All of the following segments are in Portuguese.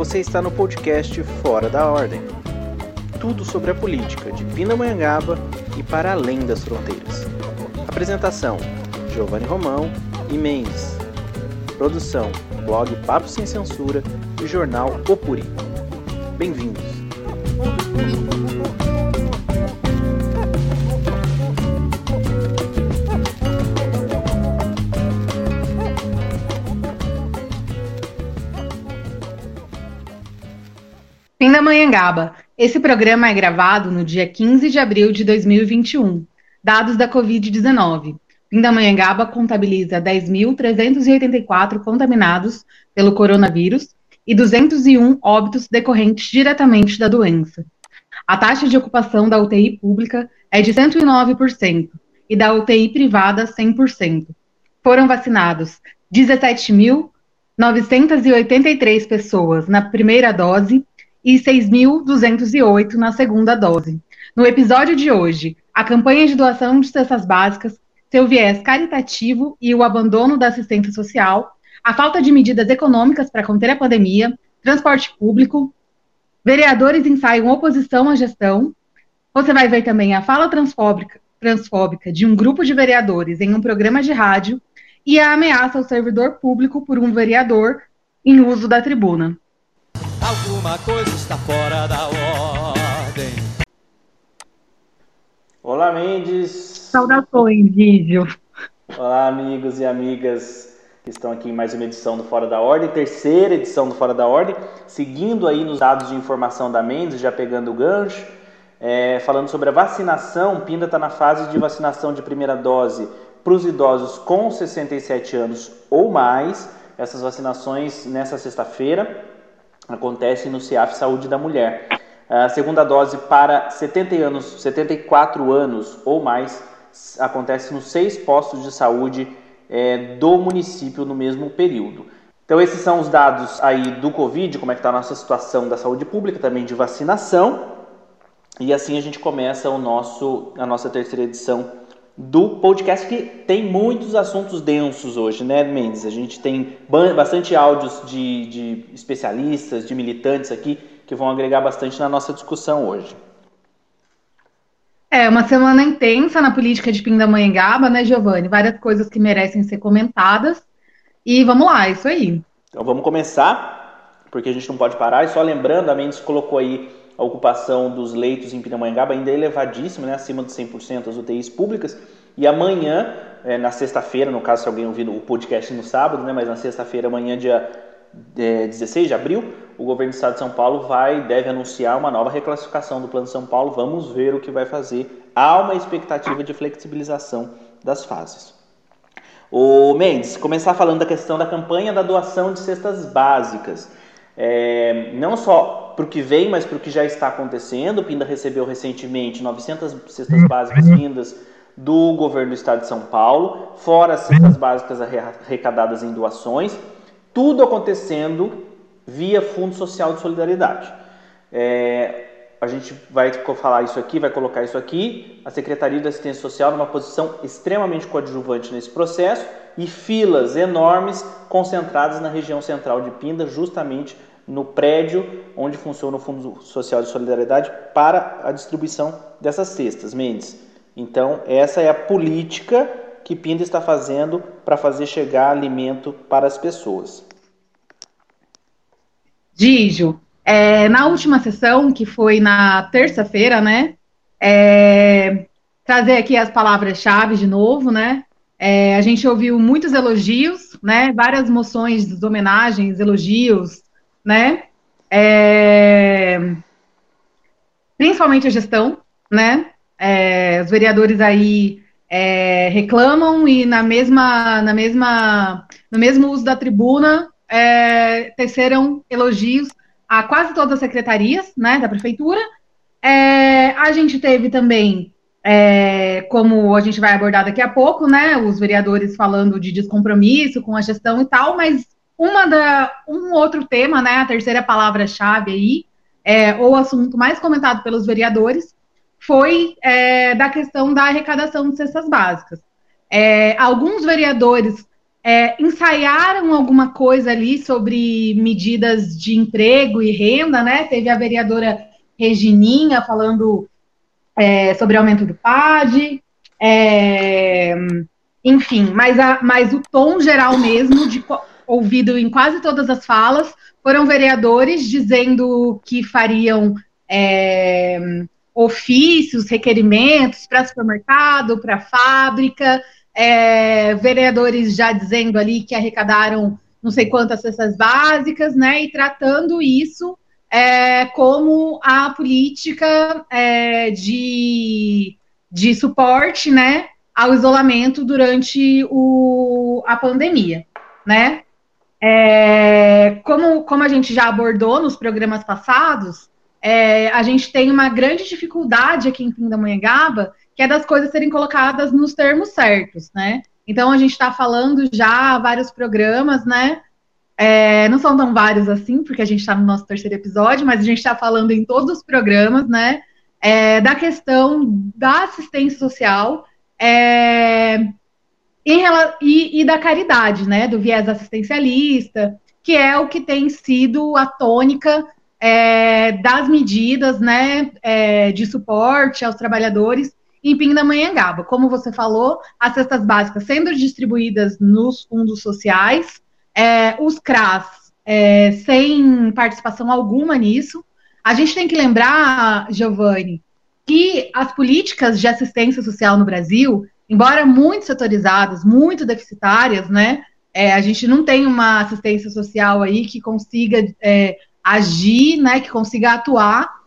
Você está no podcast Fora da Ordem. Tudo sobre a política de Pindamonhangaba e para além das fronteiras. Apresentação: Giovanni Romão e Mendes. Produção: blog Papo Sem Censura e jornal Opuri. Bem-vindos. Pindamonhangaba. Esse programa é gravado no dia 15 de abril de 2021. Dados da Covid-19. Pindamonhangaba contabiliza 10.384 contaminados pelo coronavírus e 201 óbitos decorrentes diretamente da doença. A taxa de ocupação da UTI pública é de 109% e da UTI privada 100%. Foram vacinados 17.983 pessoas na primeira dose e 6.208 na segunda dose. No episódio de hoje, a campanha de doação de cestas básicas, seu viés caritativo e o abandono da assistência social, a falta de medidas econômicas para conter a pandemia, transporte público, vereadores ensaiam oposição à gestão. Você vai ver também a fala transfóbica, transfóbica de um grupo de vereadores em um programa de rádio e a ameaça ao servidor público por um vereador em uso da tribuna. Alguma coisa está fora da ordem. Olá, Mendes. Saudações, Vídeo. Olá, amigos e amigas que estão aqui em mais uma edição do Fora da Ordem, terceira edição do Fora da Ordem, seguindo aí nos dados de informação da Mendes, já pegando o gancho, é, falando sobre a vacinação. Pinda está na fase de vacinação de primeira dose para os idosos com 67 anos ou mais. Essas vacinações nessa sexta-feira acontece no CIAF Saúde da Mulher. A segunda dose para 70 anos, 74 anos ou mais acontece nos seis postos de saúde é, do município no mesmo período. Então esses são os dados aí do Covid, como é que está a nossa situação da saúde pública, também de vacinação. E assim a gente começa o nosso, a nossa terceira edição do podcast que tem muitos assuntos densos hoje, né, Mendes? A gente tem bastante áudios de, de especialistas, de militantes aqui que vão agregar bastante na nossa discussão hoje. É uma semana intensa na política de Pindamonhangaba, né, Giovanni? Várias coisas que merecem ser comentadas. E vamos lá, é isso aí. Então vamos começar, porque a gente não pode parar. E só lembrando, a Mendes colocou aí a ocupação dos leitos em Pindamonhangaba ainda é elevadíssima, né, acima de 100% das UTIs públicas. E amanhã, é, na sexta-feira, no caso se alguém ouvir o podcast no sábado, né, mas na sexta-feira, amanhã, dia é, 16 de abril, o governo do estado de São Paulo vai deve anunciar uma nova reclassificação do Plano São Paulo. Vamos ver o que vai fazer. Há uma expectativa de flexibilização das fases. O Mendes, começar falando da questão da campanha da doação de cestas básicas. É, não só para o que vem, mas para o que já está acontecendo. O Pinda recebeu recentemente 900 cestas básicas vindas do governo do estado de São Paulo, fora as cestas básicas arrecadadas em doações, tudo acontecendo via Fundo Social de Solidariedade. É, a gente vai falar isso aqui, vai colocar isso aqui. A Secretaria da Assistência Social numa posição extremamente coadjuvante nesse processo e filas enormes concentradas na região central de Pinda, justamente no prédio onde funciona o Fundo Social de Solidariedade para a distribuição dessas cestas, Mendes. Então, essa é a política que Pinda está fazendo para fazer chegar alimento para as pessoas. Dígio, é, na última sessão, que foi na terça-feira, né? É, trazer aqui as palavras-chave de novo, né? É, a gente ouviu muitos elogios, né? Várias moções, homenagens, elogios, né? É, principalmente a gestão, né? É, os vereadores aí é, reclamam e na mesma, na mesma, no mesmo uso da tribuna é, teceram elogios a quase todas as secretarias, né, da prefeitura. É, a gente teve também, é, como a gente vai abordar daqui a pouco, né, os vereadores falando de descompromisso com a gestão e tal, mas uma da, um outro tema, né, a terceira palavra-chave aí, é, ou assunto mais comentado pelos vereadores, foi é, da questão da arrecadação de cestas básicas. É, alguns vereadores é, ensaiaram alguma coisa ali sobre medidas de emprego e renda, né? Teve a vereadora Regininha falando é, sobre aumento do PAD, é, enfim, mas, a, mas o tom geral mesmo, de, ouvido em quase todas as falas, foram vereadores dizendo que fariam é, ofícios, requerimentos para supermercado, para fábrica, é, vereadores já dizendo ali que arrecadaram não sei quantas cestas básicas, né, e tratando isso é, como a política é, de, de suporte, né, ao isolamento durante o, a pandemia, né. É, como, como a gente já abordou nos programas passados, é, a gente tem uma grande dificuldade aqui em Pindamonhangaba, que é das coisas serem colocadas nos termos certos, né? Então a gente está falando já vários programas, né? É, não são tão vários assim, porque a gente está no nosso terceiro episódio, mas a gente está falando em todos os programas, né? É, da questão da assistência social é, em, e, e da caridade, né? Do viés assistencialista, que é o que tem sido a tônica é, das medidas né, é, de suporte aos trabalhadores em Pindamonhangaba. Como você falou, as cestas básicas sendo distribuídas nos fundos sociais, é, os CRAS é, sem participação alguma nisso. A gente tem que lembrar, Giovanni, que as políticas de assistência social no Brasil, embora muito setorizadas, muito deficitárias, né? É, a gente não tem uma assistência social aí que consiga é, agir, né, que consiga atuar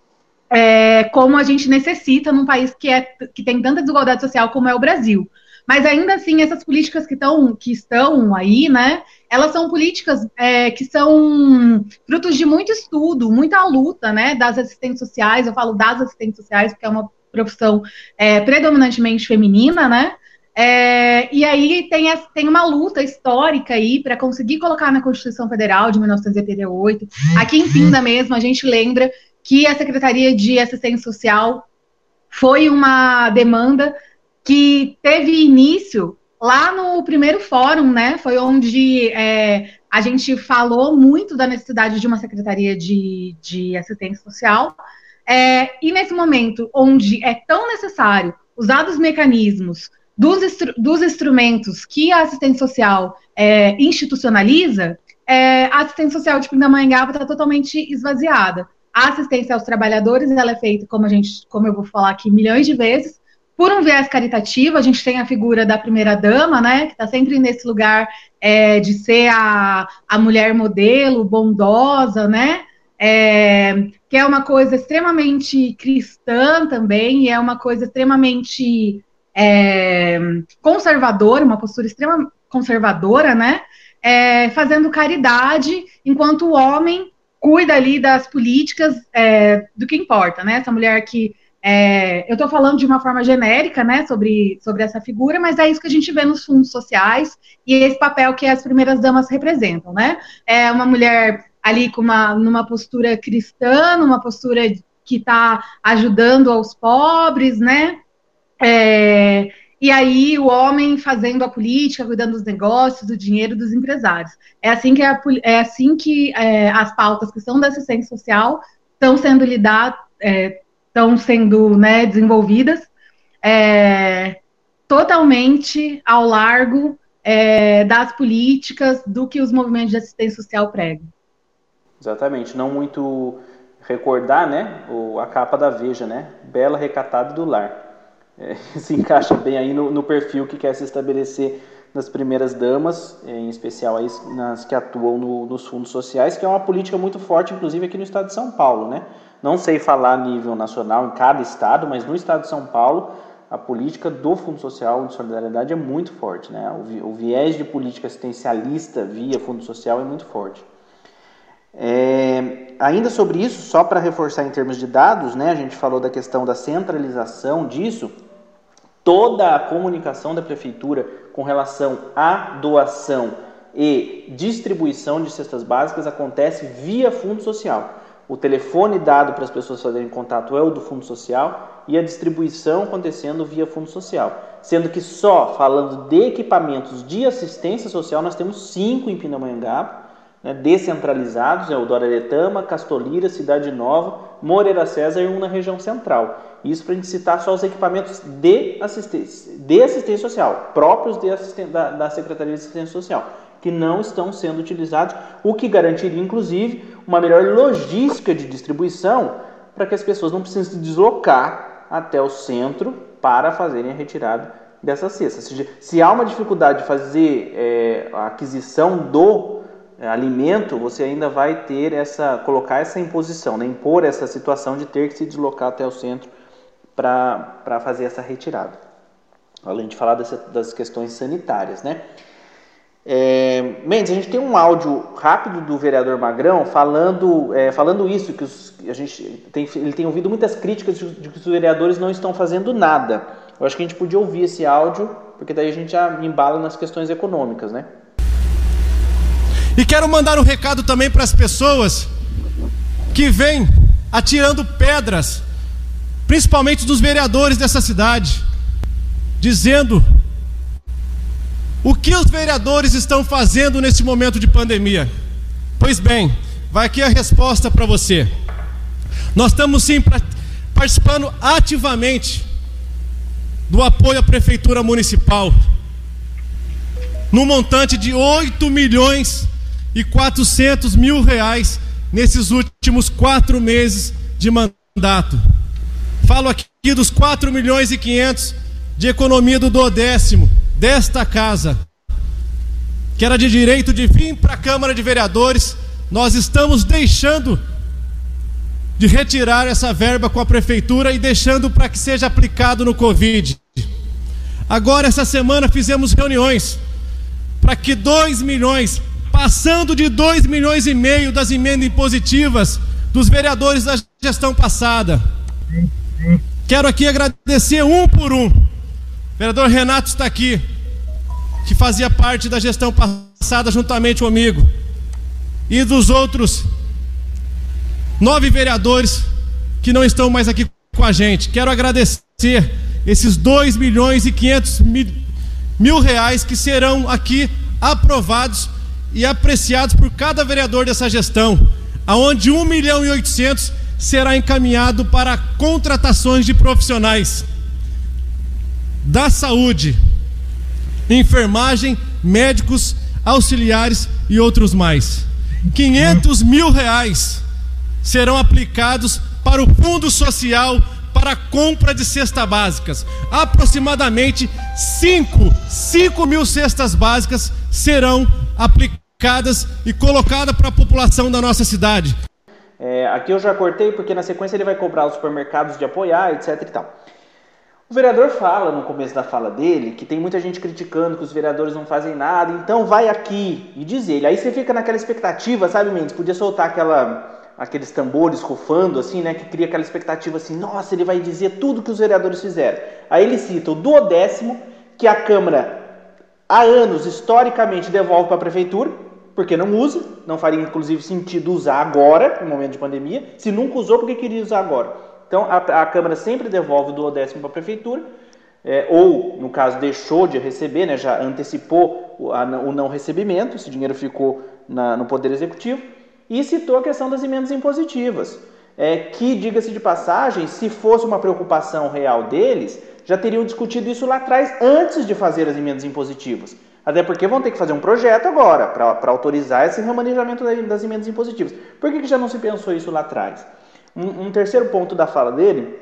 é, como a gente necessita num país que, é, que tem tanta desigualdade social como é o Brasil. Mas ainda assim, essas políticas que, tão, que estão aí, né, elas são políticas é, que são frutos de muito estudo, muita luta, né, das assistentes sociais. Eu falo das assistentes sociais porque é uma profissão é, predominantemente feminina, né? É, e aí tem, tem uma luta histórica aí para conseguir colocar na Constituição Federal de 1988. Aqui em Pinda mesmo, a gente lembra que a Secretaria de Assistência Social foi uma demanda que teve início lá no primeiro fórum, né? Foi onde é, a gente falou muito da necessidade de uma Secretaria de, de Assistência Social. É, e nesse momento, onde é tão necessário usar os mecanismos dos, dos instrumentos que a assistência social é, institucionaliza, é, a assistência social de Pindamonhangaba está totalmente esvaziada. A assistência aos trabalhadores ela é feita, como a gente, como eu vou falar aqui milhões de vezes, por um viés caritativo. A gente tem a figura da primeira dama, né, que está sempre nesse lugar é, de ser a, a mulher modelo, bondosa, né, é, que é uma coisa extremamente cristã também, e é uma coisa extremamente é, conservadora, uma postura extremamente conservadora, né? É, fazendo caridade, enquanto o homem cuida ali das políticas é, do que importa, né? Essa mulher que é, eu estou falando de uma forma genérica, né, sobre, sobre essa figura, mas é isso que a gente vê nos fundos sociais e esse papel que as primeiras damas representam, né? É uma mulher ali com uma numa postura cristã, numa postura que está ajudando aos pobres, né? É, e aí o homem fazendo a política, cuidando dos negócios, do dinheiro dos empresários. É assim que, a, é assim que é, as pautas que são da assistência social estão sendo lidadas, estão é, sendo né, desenvolvidas é, totalmente ao largo é, das políticas do que os movimentos de assistência social pregam. Exatamente, não muito recordar, né, o, a capa da Veja, né, bela recatada do lar é, se encaixa bem aí no, no, perfil que quer se estabelecer nas primeiras damas, em especial aí nas que atuam no, nos fundos sociais, que é uma política muito forte, inclusive aqui no estado de São Paulo, né? Não sei falar a nível nacional em cada estado, mas no estado de São Paulo a política do Fundo Social de Solidariedade é muito forte, né? O, o viés de política assistencialista via Fundo Social é muito forte. É, ainda sobre isso, só para reforçar em termos de dados, né, a gente falou da questão da centralização disso. Toda a comunicação da prefeitura com relação à doação e distribuição de cestas básicas acontece via fundo social. O telefone dado para as pessoas fazerem contato é o do Fundo Social e a distribuição acontecendo via Fundo Social. Sendo que só falando de equipamentos de assistência social, nós temos cinco em Pindamonhangaba, né, descentralizados, é o Doraretama, Castolira, Cidade Nova, Moreira César e um na região central. Isso para a gente citar só os equipamentos de assistência, de assistência social, próprios de da, da Secretaria de Assistência Social que não estão sendo utilizados, o que garantiria, inclusive, uma melhor logística de distribuição para que as pessoas não precisem se deslocar até o centro para fazerem a retirada dessa cesta. Seja, se há uma dificuldade de fazer é, a aquisição do alimento, você ainda vai ter essa, colocar essa imposição, né? impor essa situação de ter que se deslocar até o centro para fazer essa retirada. Além de falar dessa, das questões sanitárias, né? É, Mendes, a gente tem um áudio rápido do vereador Magrão falando, é, falando isso, que os, a gente tem, ele tem ouvido muitas críticas de, de, que os vereadores não estão fazendo nada. Eu acho que a gente podia ouvir esse áudio, porque daí a gente já embala nas questões econômicas, né? E quero mandar um recado também para as pessoas que vêm atirando pedras, principalmente dos vereadores dessa cidade, dizendo o que os vereadores estão fazendo nesse momento de pandemia? Pois bem, vai aqui a resposta para você. Nós estamos sim participando ativamente do apoio à prefeitura municipal, no montante de 8 milhões e 400 mil reais nesses últimos quatro meses de mandato. Falo aqui dos 4 milhões e 500 de economia do décimo desta casa, que era de direito de vir para a Câmara de Vereadores, nós estamos deixando de retirar essa verba com a prefeitura e deixando para que seja aplicado no Covid. Agora, essa semana, fizemos reuniões para que 2 milhões, passando de 2 milhões e meio das emendas impositivas dos vereadores da gestão passada. Quero aqui agradecer um por um. O vereador Renato está aqui que fazia parte da gestão passada juntamente comigo, e dos outros nove vereadores que não estão mais aqui com a gente. Quero agradecer esses 2 milhões e 500 mil, mil reais que serão aqui aprovados e apreciados por cada vereador dessa gestão, aonde 1 milhão e 800 será encaminhado para contratações de profissionais da saúde, enfermagem, médicos, auxiliares e outros mais. 500 mil reais serão aplicados para o Fundo Social para compra de cestas básicas. Aproximadamente 5, 5 mil cestas básicas serão aplicadas e colocadas para a população da nossa cidade. É, aqui eu já cortei porque na sequência ele vai cobrar os supermercados de apoiar, etc e tal. O vereador fala no começo da fala dele que tem muita gente criticando que os vereadores não fazem nada, então vai aqui e diz ele. Aí você fica naquela expectativa, sabe, Mendes? Podia soltar aquela, aqueles tambores rufando, assim, né? Que cria aquela expectativa assim, nossa, ele vai dizer tudo que os vereadores fizeram. Aí ele cita o duodécimo que a Câmara há anos, historicamente, devolve para a Prefeitura, porque não usa, não faria inclusive sentido usar agora, no momento de pandemia. Se nunca usou, por que queria usar agora? Então, a, a Câmara sempre devolve o duodécimo para a Prefeitura, é, ou, no caso, deixou de receber, né, já antecipou o, a, o não recebimento, esse dinheiro ficou na, no Poder Executivo, e citou a questão das emendas impositivas, é, que, diga-se de passagem, se fosse uma preocupação real deles, já teriam discutido isso lá atrás, antes de fazer as emendas impositivas. Até porque vão ter que fazer um projeto agora para autorizar esse remanejamento das emendas impositivas. Por que, que já não se pensou isso lá atrás? Um, um, terceiro ponto da fala dele,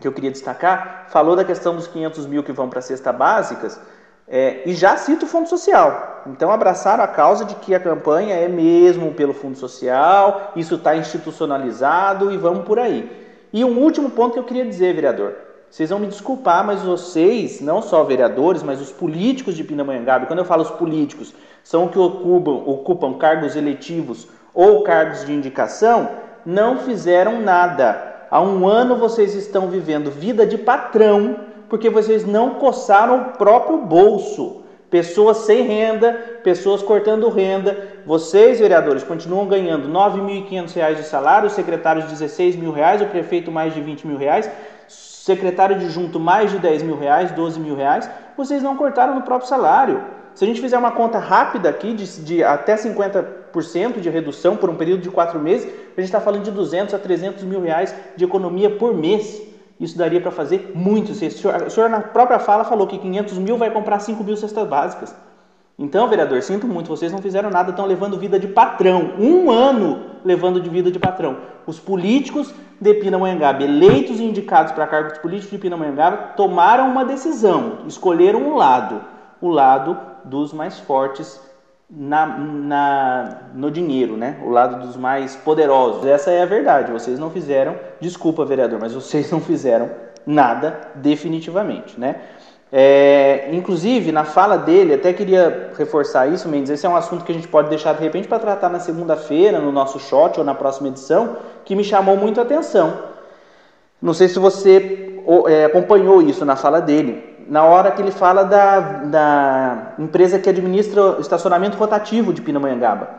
que eu queria destacar, falou da questão dos 500 mil que vão para a cesta básicas, é, e já cita o Fundo Social. Então, abraçaram a causa de que a campanha é mesmo pelo Fundo Social, isso está institucionalizado e vamos por aí. E um último ponto que eu queria dizer, vereador. Vocês vão me desculpar, mas vocês, não só vereadores, mas os políticos de Pindamonhangaba, quando eu falo os políticos, são que ocupam, ocupam cargos eletivos ou cargos de indicação, não fizeram nada. Há um ano vocês estão vivendo vida de patrão porque vocês não coçaram o próprio bolso. Pessoas sem renda, pessoas cortando renda, vocês, vereadores, continuam ganhando R$ 9.500 de salário, os secretários 16 mil reais, o prefeito mais de 20 mil reais, secretário de junto mais de 10 mil reais, 12 mil, reais, vocês não cortaram no próprio salário. Se a gente fizer uma conta rápida aqui, de, de até 50% de redução por um período de quatro meses, a gente está falando de 200 a 300 mil reais de economia por mês. Isso daria para fazer muito. O senhor, o senhor, na própria fala, falou que 500 mil vai comprar 5 mil cestas básicas. Então, vereador, sinto muito, vocês não fizeram nada, estão levando vida de patrão. Um ano levando de vida de patrão. Os políticos de Pindamonhangaba, eleitos e indicados para cargos políticos de Pindamonhangaba, tomaram uma decisão, escolheram um lado, o lado dos mais fortes na, na, no dinheiro, né? O lado dos mais poderosos. Essa é a verdade. Vocês não fizeram, desculpa, vereador, mas vocês não fizeram nada definitivamente, né? É, inclusive, na fala dele, até queria reforçar isso, Mendes, esse é um assunto que a gente pode deixar de repente para tratar na segunda-feira, no nosso shot ou na próxima edição, que me chamou muito a atenção. Não sei se você é, acompanhou isso na fala dele na hora que ele fala da, da empresa que administra o estacionamento rotativo de Pindamonhangaba.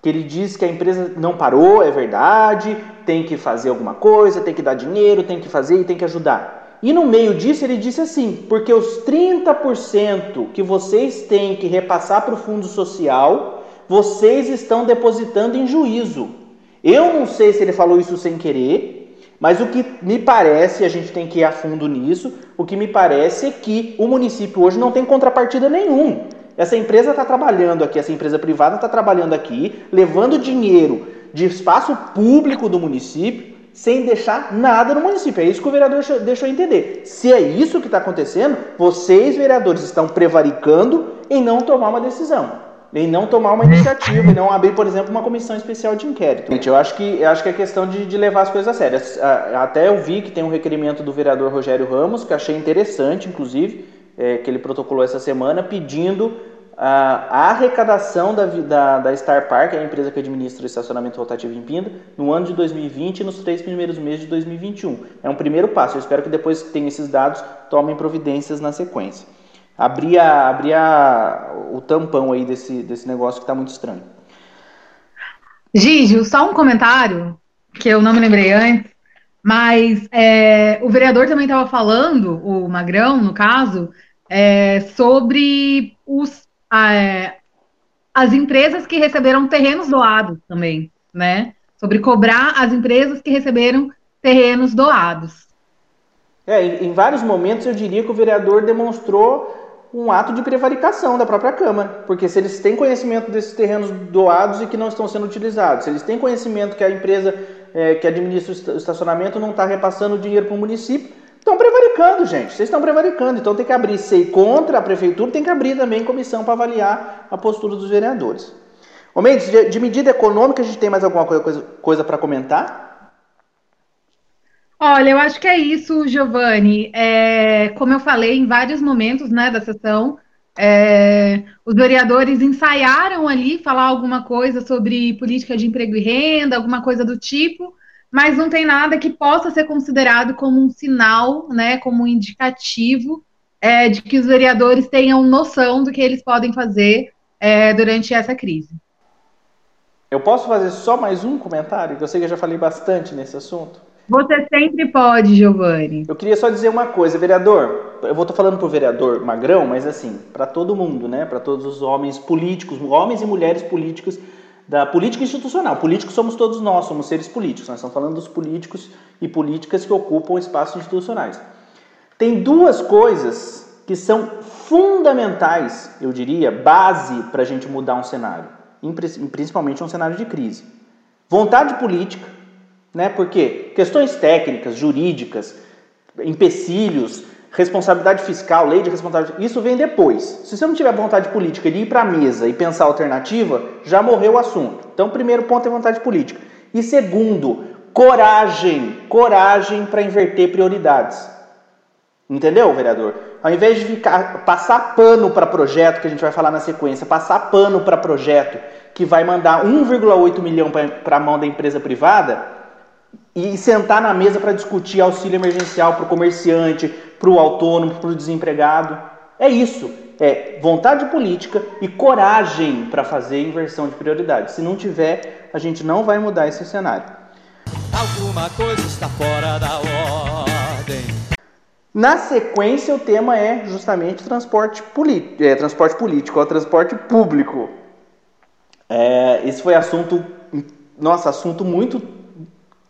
Que ele diz que a empresa não parou, é verdade, tem que fazer alguma coisa, tem que dar dinheiro, tem que fazer e tem que ajudar. E no meio disso ele disse assim: porque os 30% que vocês têm que repassar para o fundo social, vocês estão depositando em juízo. Eu não sei se ele falou isso sem querer, mas o que me parece, a gente tem que ir a fundo nisso, o que me parece é que o município hoje não tem contrapartida nenhum. Essa empresa está trabalhando aqui, essa empresa privada está trabalhando aqui, levando dinheiro de espaço público do município, sem deixar nada no município. É isso que o vereador deixou entender. Se é isso que está acontecendo, vocês, vereadores, estão prevaricando em não tomar uma decisão em não tomar uma iniciativa e não abrir, por exemplo, uma comissão especial de inquérito. Gente, eu acho que, eu acho que é questão de, de levar as coisas a sério. Até eu vi que tem um requerimento do vereador Rogério Ramos, que achei interessante, inclusive, é, que ele protocolou essa semana, pedindo a, arrecadação da, da, da, Star Park, a empresa que administra o estacionamento rotativo em Pinda, no ano de 2020 e nos três primeiros meses de 2021. É um primeiro passo. Eu espero que depois que tenha esses dados, tomem providências na sequência abrir, a, abrir a, o tampão aí desse, desse negócio que está muito estranho. Gigi, só um comentário que eu não me lembrei antes, mas é, o vereador também estava falando, o Magrão, no caso, é, sobre os, é, as empresas que receberam terrenos doados também, né? Sobre cobrar as empresas que receberam terrenos doados. É, em, vários momentos eu diria que o vereador demonstrou um ato de prevaricação da própria Câmara, porque se eles têm conhecimento desses terrenos doados e que não estão sendo utilizados, se eles têm conhecimento que a empresa é, que administra o estacionamento não está repassando dinheiro para o município, estão prevaricando, gente. Vocês estão prevaricando, então tem que abrir SEI contra a prefeitura, tem que abrir também comissão para avaliar a postura dos vereadores. Ô Mendes, de, de medida econômica, a gente tem mais alguma coisa, coisa para comentar? Olha, eu acho que é isso, Giovanni. É, como eu falei em vários momentos né, da sessão, é, os vereadores ensaiaram ali falar alguma coisa sobre política de emprego e renda, alguma coisa do tipo, mas não tem nada que possa ser considerado como um sinal, né, como um indicativo é, de que os vereadores tenham noção do que eles podem fazer é, durante essa crise. Eu posso fazer só mais um comentário? Que eu sei que eu já falei bastante nesse assunto. Você sempre pode, Giovanni. Eu queria só dizer uma coisa, vereador. Eu vou estar falando para o vereador Magrão, mas assim, para todo mundo, né? Para todos os homens políticos, homens e mulheres políticos da política institucional. Políticos somos todos nós, somos seres políticos. Nós estamos falando dos políticos e políticas que ocupam espaços institucionais. Tem duas coisas que são fundamentais, eu diria, base para a gente mudar um cenário, principalmente um cenário de crise. Vontade política né? Porque questões técnicas, jurídicas, empecilhos, responsabilidade fiscal, lei de responsabilidade, isso vem depois. Se você não tiver vontade política de ir para a mesa e pensar alternativa, já morreu o assunto. Então, primeiro ponto é vontade política. E segundo, coragem, coragem para inverter prioridades. Entendeu, vereador? Ao invés de ficar passar pano para projeto, que a gente vai falar na sequência, passar pano para projeto que vai mandar 1,8 milhão para a mão da empresa privada, e sentar na mesa para discutir auxílio emergencial para o comerciante, para o autônomo, para o desempregado. É isso. é vontade política e coragem para fazer inversão de prioridade. Se não tiver, a gente não vai mudar esse cenário. Alguma coisa está fora da ordem. Na sequência, o tema é justamente transporte, é, transporte político, ou transporte público. É, esse foi assunto, nossa, assunto muito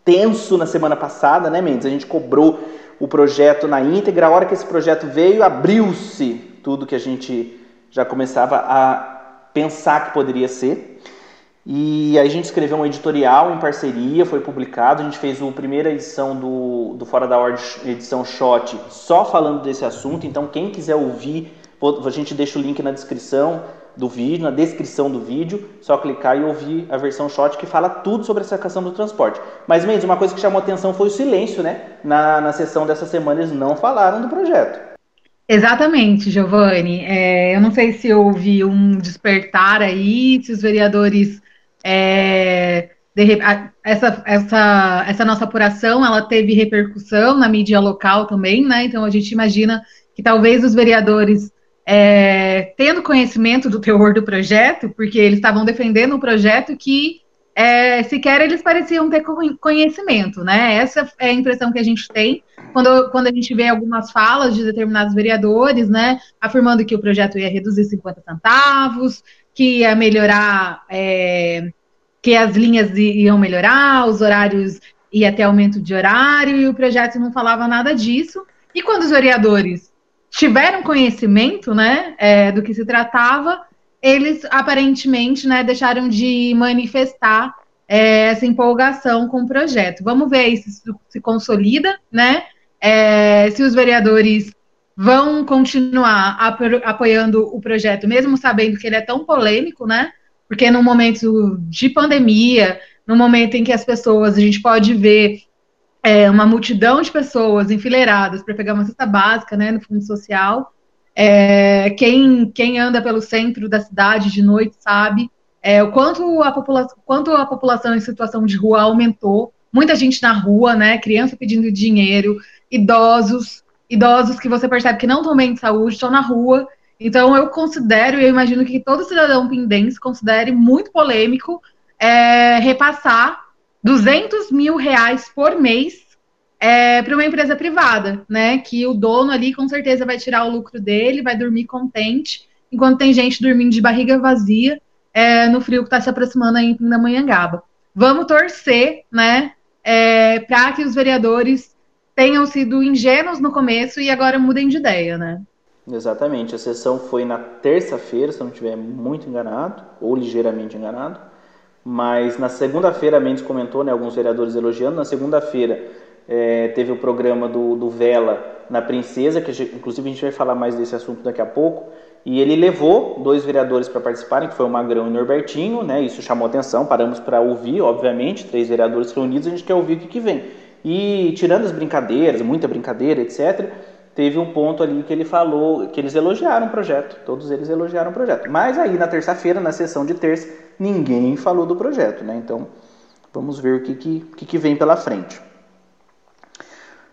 tenso na semana passada, né, Mendes? A gente cobrou o projeto na íntegra. A hora que esse projeto veio, abriu-se tudo que a gente já começava a pensar que poderia ser. E aí a gente escreveu um editorial em parceria, foi publicado. A gente fez a primeira edição do, do Fora da Ordem, edição Shot, só falando desse assunto. Então, quem quiser ouvir, a gente deixa o link na descrição do vídeo, na descrição do vídeo, só clicar e ouvir a versão shot que fala tudo sobre essa questão do transporte. Mas, Mendes, uma coisa que chamou atenção foi o silêncio, né? Na, na sessão dessa semana eles não falaram do projeto. Exatamente, Giovanni. É, eu não sei se houve um despertar aí, se os vereadores. É, de, essa, essa, essa nossa apuração ela teve repercussão na mídia local também, né? Então a gente imagina que talvez os vereadores é, tendo conhecimento do teor do projeto, porque eles estavam defendendo um projeto que é, sequer eles pareciam ter conhecimento, né? Essa é a impressão que a gente tem quando, quando a gente vê algumas falas de determinados vereadores, né? Afirmando que o projeto ia reduzir 50 centavos, que ia melhorar, é, que as linhas iam melhorar, os horários ia ter aumento de horário, e o projeto não falava nada disso. E quando os vereadores tiveram conhecimento, né, é, do que se tratava, eles aparentemente, né, deixaram de manifestar é, essa empolgação com o projeto. Vamos ver aí se isso se consolida, né, é, se os vereadores vão continuar apoiando o projeto, mesmo sabendo que ele é tão polêmico, né, porque no momento de pandemia, no momento em que as pessoas, a gente pode ver é, uma multidão de pessoas enfileiradas para pegar uma cesta básica né, no fundo social. É, quem, quem anda pelo centro da cidade de noite sabe é, o quanto a, população, quanto a população em situação de rua aumentou. Muita gente na rua, né? Criança pedindo dinheiro, idosos, idosos que você percebe que não estão bem de saúde, estão na rua. Então eu considero, e eu imagino que todo cidadão pindense considere muito polêmico é, repassar 200 mil reais por mês é, para uma empresa privada, né? Que o dono ali com certeza vai tirar o lucro dele, vai dormir contente, enquanto tem gente dormindo de barriga vazia é, no frio que está se aproximando aí em Pindamonhangaba. Vamos torcer, né? É, para que os vereadores tenham sido ingênuos no começo e agora mudem de ideia, né? Exatamente. A sessão foi na terça-feira, se eu não estiver muito enganado, ou ligeiramente enganado. Mas na segunda-feira, Mendes comentou, né, alguns vereadores elogiando, na segunda-feira é, teve o programa do, do Vela na Princesa, que inclusive a gente vai falar mais desse assunto daqui a pouco, e ele levou dois vereadores para participarem, que foi o Magrão e o Norbertinho, né, isso chamou atenção, paramos para ouvir, obviamente, três vereadores reunidos, a gente quer ouvir o que, que vem. E tirando as brincadeiras, muita brincadeira, etc., teve um ponto ali que ele falou que eles elogiaram o projeto, todos eles elogiaram o projeto. Mas aí na terça-feira, na sessão de terça, ninguém falou do projeto, né? Então vamos ver o que, que, que vem pela frente.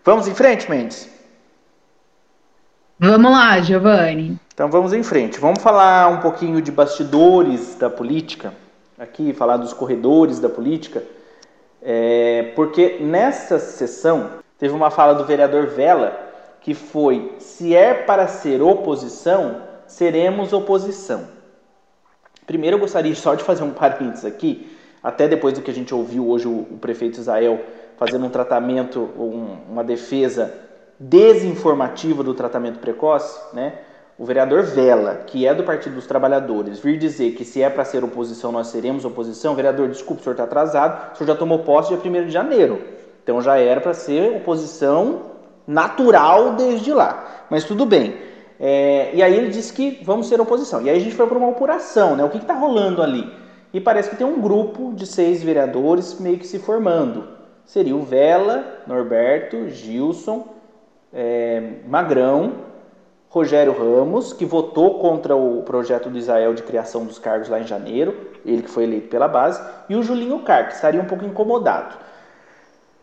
Vamos em frente, Mendes? Vamos lá, Giovanni. Então vamos em frente. Vamos falar um pouquinho de bastidores da política, aqui, falar dos corredores da política, é, porque nessa sessão teve uma fala do vereador Vela que foi: se é para ser oposição, seremos oposição. Primeiro eu gostaria só de fazer um parênteses aqui, até depois do que a gente ouviu hoje o, o prefeito Israel fazendo um tratamento, um, uma defesa desinformativa do tratamento precoce, né? O vereador Vela, que é do Partido dos Trabalhadores, vir dizer que se é para ser oposição, nós seremos oposição, vereador, desculpe, o senhor está atrasado, o senhor já tomou posse dia 1 de janeiro. Então já era para ser oposição natural desde lá. Mas tudo bem. É, e aí ele disse que vamos ser oposição. E aí a gente foi para uma apuração, né? O que está rolando ali? E parece que tem um grupo de seis vereadores meio que se formando. Seria o Vela, Norberto, Gilson, é, Magrão, Rogério Ramos, que votou contra o projeto do Israel de criação dos cargos lá em janeiro, ele que foi eleito pela base, e o Julinho Car, que estaria um pouco incomodado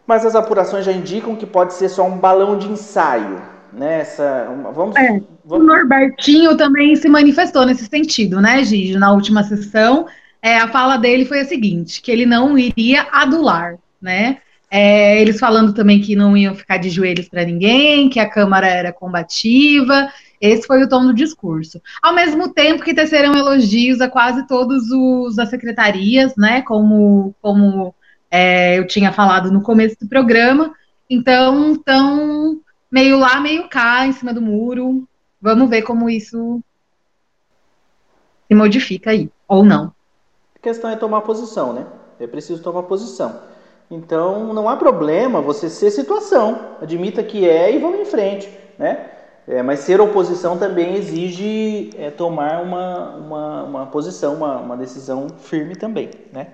mas as apurações já indicam que pode ser só um balão de ensaio. Né? Essa, uma, vamos, é. O Norbertinho também se manifestou nesse sentido, né, Gigi? Na última sessão, é, a fala dele foi a seguinte: que ele não iria adular, né? É, eles falando também que não iam ficar de joelhos para ninguém, que a Câmara era combativa. Esse foi o tom do discurso. Ao mesmo tempo que teceram elogios a quase todos os as secretarias, né? Como, como é, eu tinha falado no começo do programa. Então, estão meio lá, meio cá, em cima do muro. Vamos ver como isso se modifica aí, ou não. A questão é tomar posição, né? É preciso tomar posição. Então, não há problema você ser situação. Admita que é e vamos em frente, né? É, mas ser oposição também exige é, tomar uma, uma, uma posição, uma, uma, decisão firme também, né?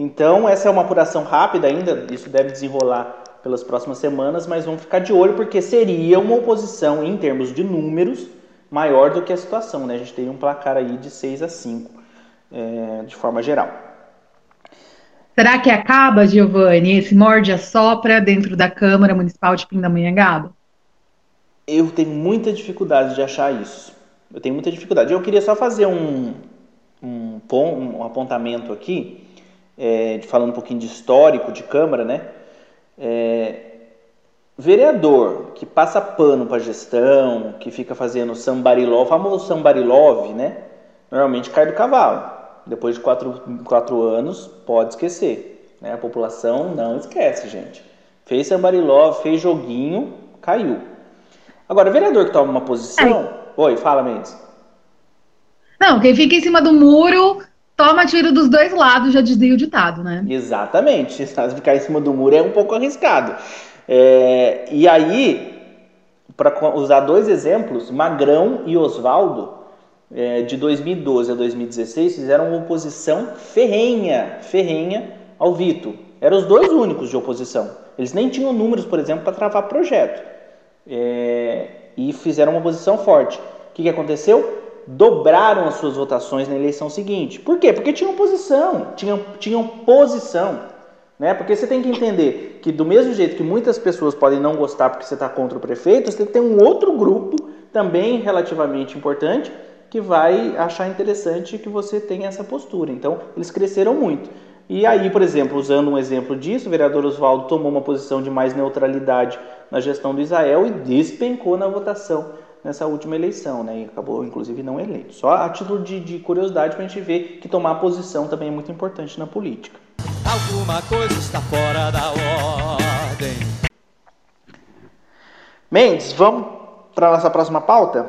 Então, essa é uma apuração rápida ainda, isso deve desenrolar pelas próximas semanas, mas vamos ficar de olho porque seria uma oposição em termos de números maior do que a situação, né? A gente tem um placar aí de 6 a 5, é, de forma geral. Será que acaba, Giovanni, esse morde-a-sopra dentro da Câmara Municipal de Pindamonhangaba? Eu tenho muita dificuldade de achar isso. Eu tenho muita dificuldade. Eu queria só fazer um, um, um apontamento aqui, é, falando um pouquinho de histórico de Câmara, né? É, vereador que passa pano para gestão, que fica fazendo sambarilov, o famoso sambarilov, né? Normalmente cai do cavalo. Depois de quatro, quatro anos, pode esquecer. Né? A população não esquece, gente. Fez sambarilov, fez joguinho, caiu. Agora, vereador que toma uma posição. Oi, fala, Mendes. Não, quem fica em cima do muro toma tiro dos dois lados, já dizia o ditado, né? Exatamente. Ficar em cima do muro é um pouco arriscado. É, e aí, para usar dois exemplos, Magrão e Oswaldo, é, de 2012 a 2016, fizeram uma oposição ferrenha, ferrenha ao Vito. Eram os dois únicos de oposição. Eles nem tinham números, por exemplo, para travar projeto. É, e fizeram uma oposição forte. O que, que aconteceu? Dobraram as suas votações na eleição seguinte. Por quê? Porque tinham posição, tinham, tinham posição. Né? Porque você tem que entender que, do mesmo jeito que muitas pessoas podem não gostar porque você está contra o prefeito, você tem que ter um outro grupo, também relativamente importante, que vai achar interessante que você tenha essa postura. Então, eles cresceram muito. E aí, por exemplo, usando um exemplo disso, o vereador Oswaldo tomou uma posição de mais neutralidade na gestão do Israel e despencou na votação nessa última eleição, né? E acabou, inclusive, não eleito. Só a título de, de curiosidade para a gente ver que tomar posição também é muito importante na política. Alguma coisa está fora da ordem. Mendes, vamos para a nossa próxima pauta?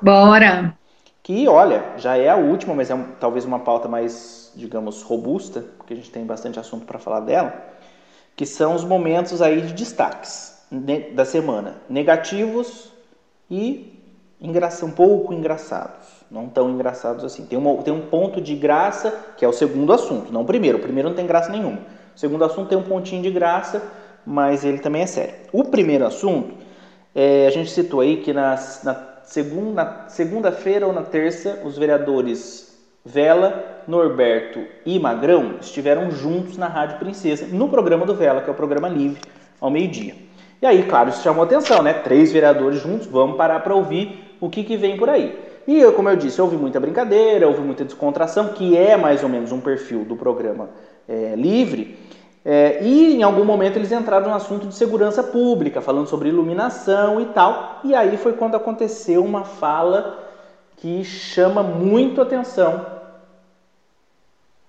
Bora! Que, olha, já é a última, mas é um, talvez uma pauta mais, digamos, robusta, porque a gente tem bastante assunto para falar dela, que são os momentos aí de destaques da semana, negativos e engraçados, um pouco engraçados, não tão engraçados assim. Tem, uma, tem um ponto de graça, que é o segundo assunto, não o primeiro. O primeiro não tem graça nenhuma. O segundo assunto tem um pontinho de graça, mas ele também é sério. O primeiro assunto, é, a gente citou aí que na, na segunda, segunda-feira ou na terça, os vereadores Vela, Norberto e Magrão estiveram juntos na Rádio Princesa, no programa do Vela, que é o programa livre, ao meio-dia. E aí, claro, isso chamou atenção, né? Três vereadores juntos, vamos parar para ouvir o que, que vem por aí. E, como eu disse, houve muita brincadeira, houve muita descontração, que é mais ou menos um perfil do programa é, livre. É, e em algum momento eles entraram no assunto de segurança pública, falando sobre iluminação e tal. E aí foi quando aconteceu uma fala que chama muito atenção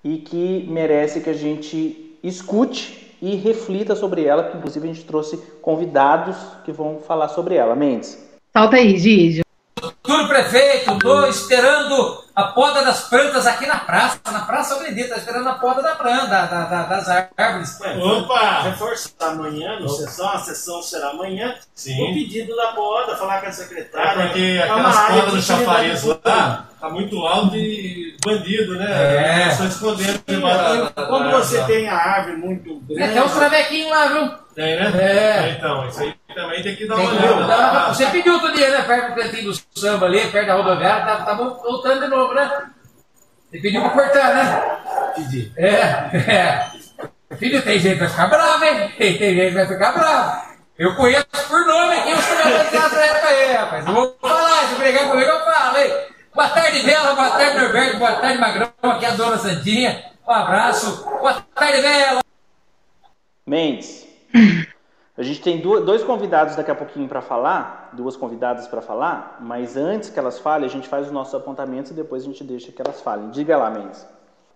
e que merece que a gente escute e reflita sobre ela, que inclusive a gente trouxe convidados que vão falar sobre ela. Mendes. Salta aí, Gigi. Futuro prefeito, estou esperando a poda das plantas aqui na praça, na Praça Acredita, esperando a poda da planta, da, da, das árvores. Opa! Reforçar amanhã, no sessão, a sessão será amanhã, Sim. o pedido da poda, falar com a secretária. É porque aquelas podas do chafariz lá tá muito alto e bandido, né? É. Estão escondendo. Quando você tem a árvore muito grande. Tem até uns travequinhos lá, viu? Tem, né? É. Então, isso aí também tem que dar uma olhada. Dar, você pediu outro dia, né? Perto do cantinho do samba ali, perto da rodoviária, tá, tá voltando de novo, né? Você pediu pra cortar, né? Pedi. É, é. Filho, tem gente que vai ficar bravo, hein? Tem, tem gente que vai ficar bravo. Eu conheço por nome aqui os comediantes dessa época aí, rapaz. Eu vou falar, se brigar comigo, eu falo. Hein? Boa tarde, Bela. Boa tarde, Norberto. Boa tarde, Magrão. Aqui é a Dona Santinha. Um abraço. Boa tarde, Bela. Mendes. A gente tem dois convidados daqui a pouquinho para falar, duas convidadas para falar, mas antes que elas falem, a gente faz os nossos apontamentos e depois a gente deixa que elas falem. Diga lá, Mendes.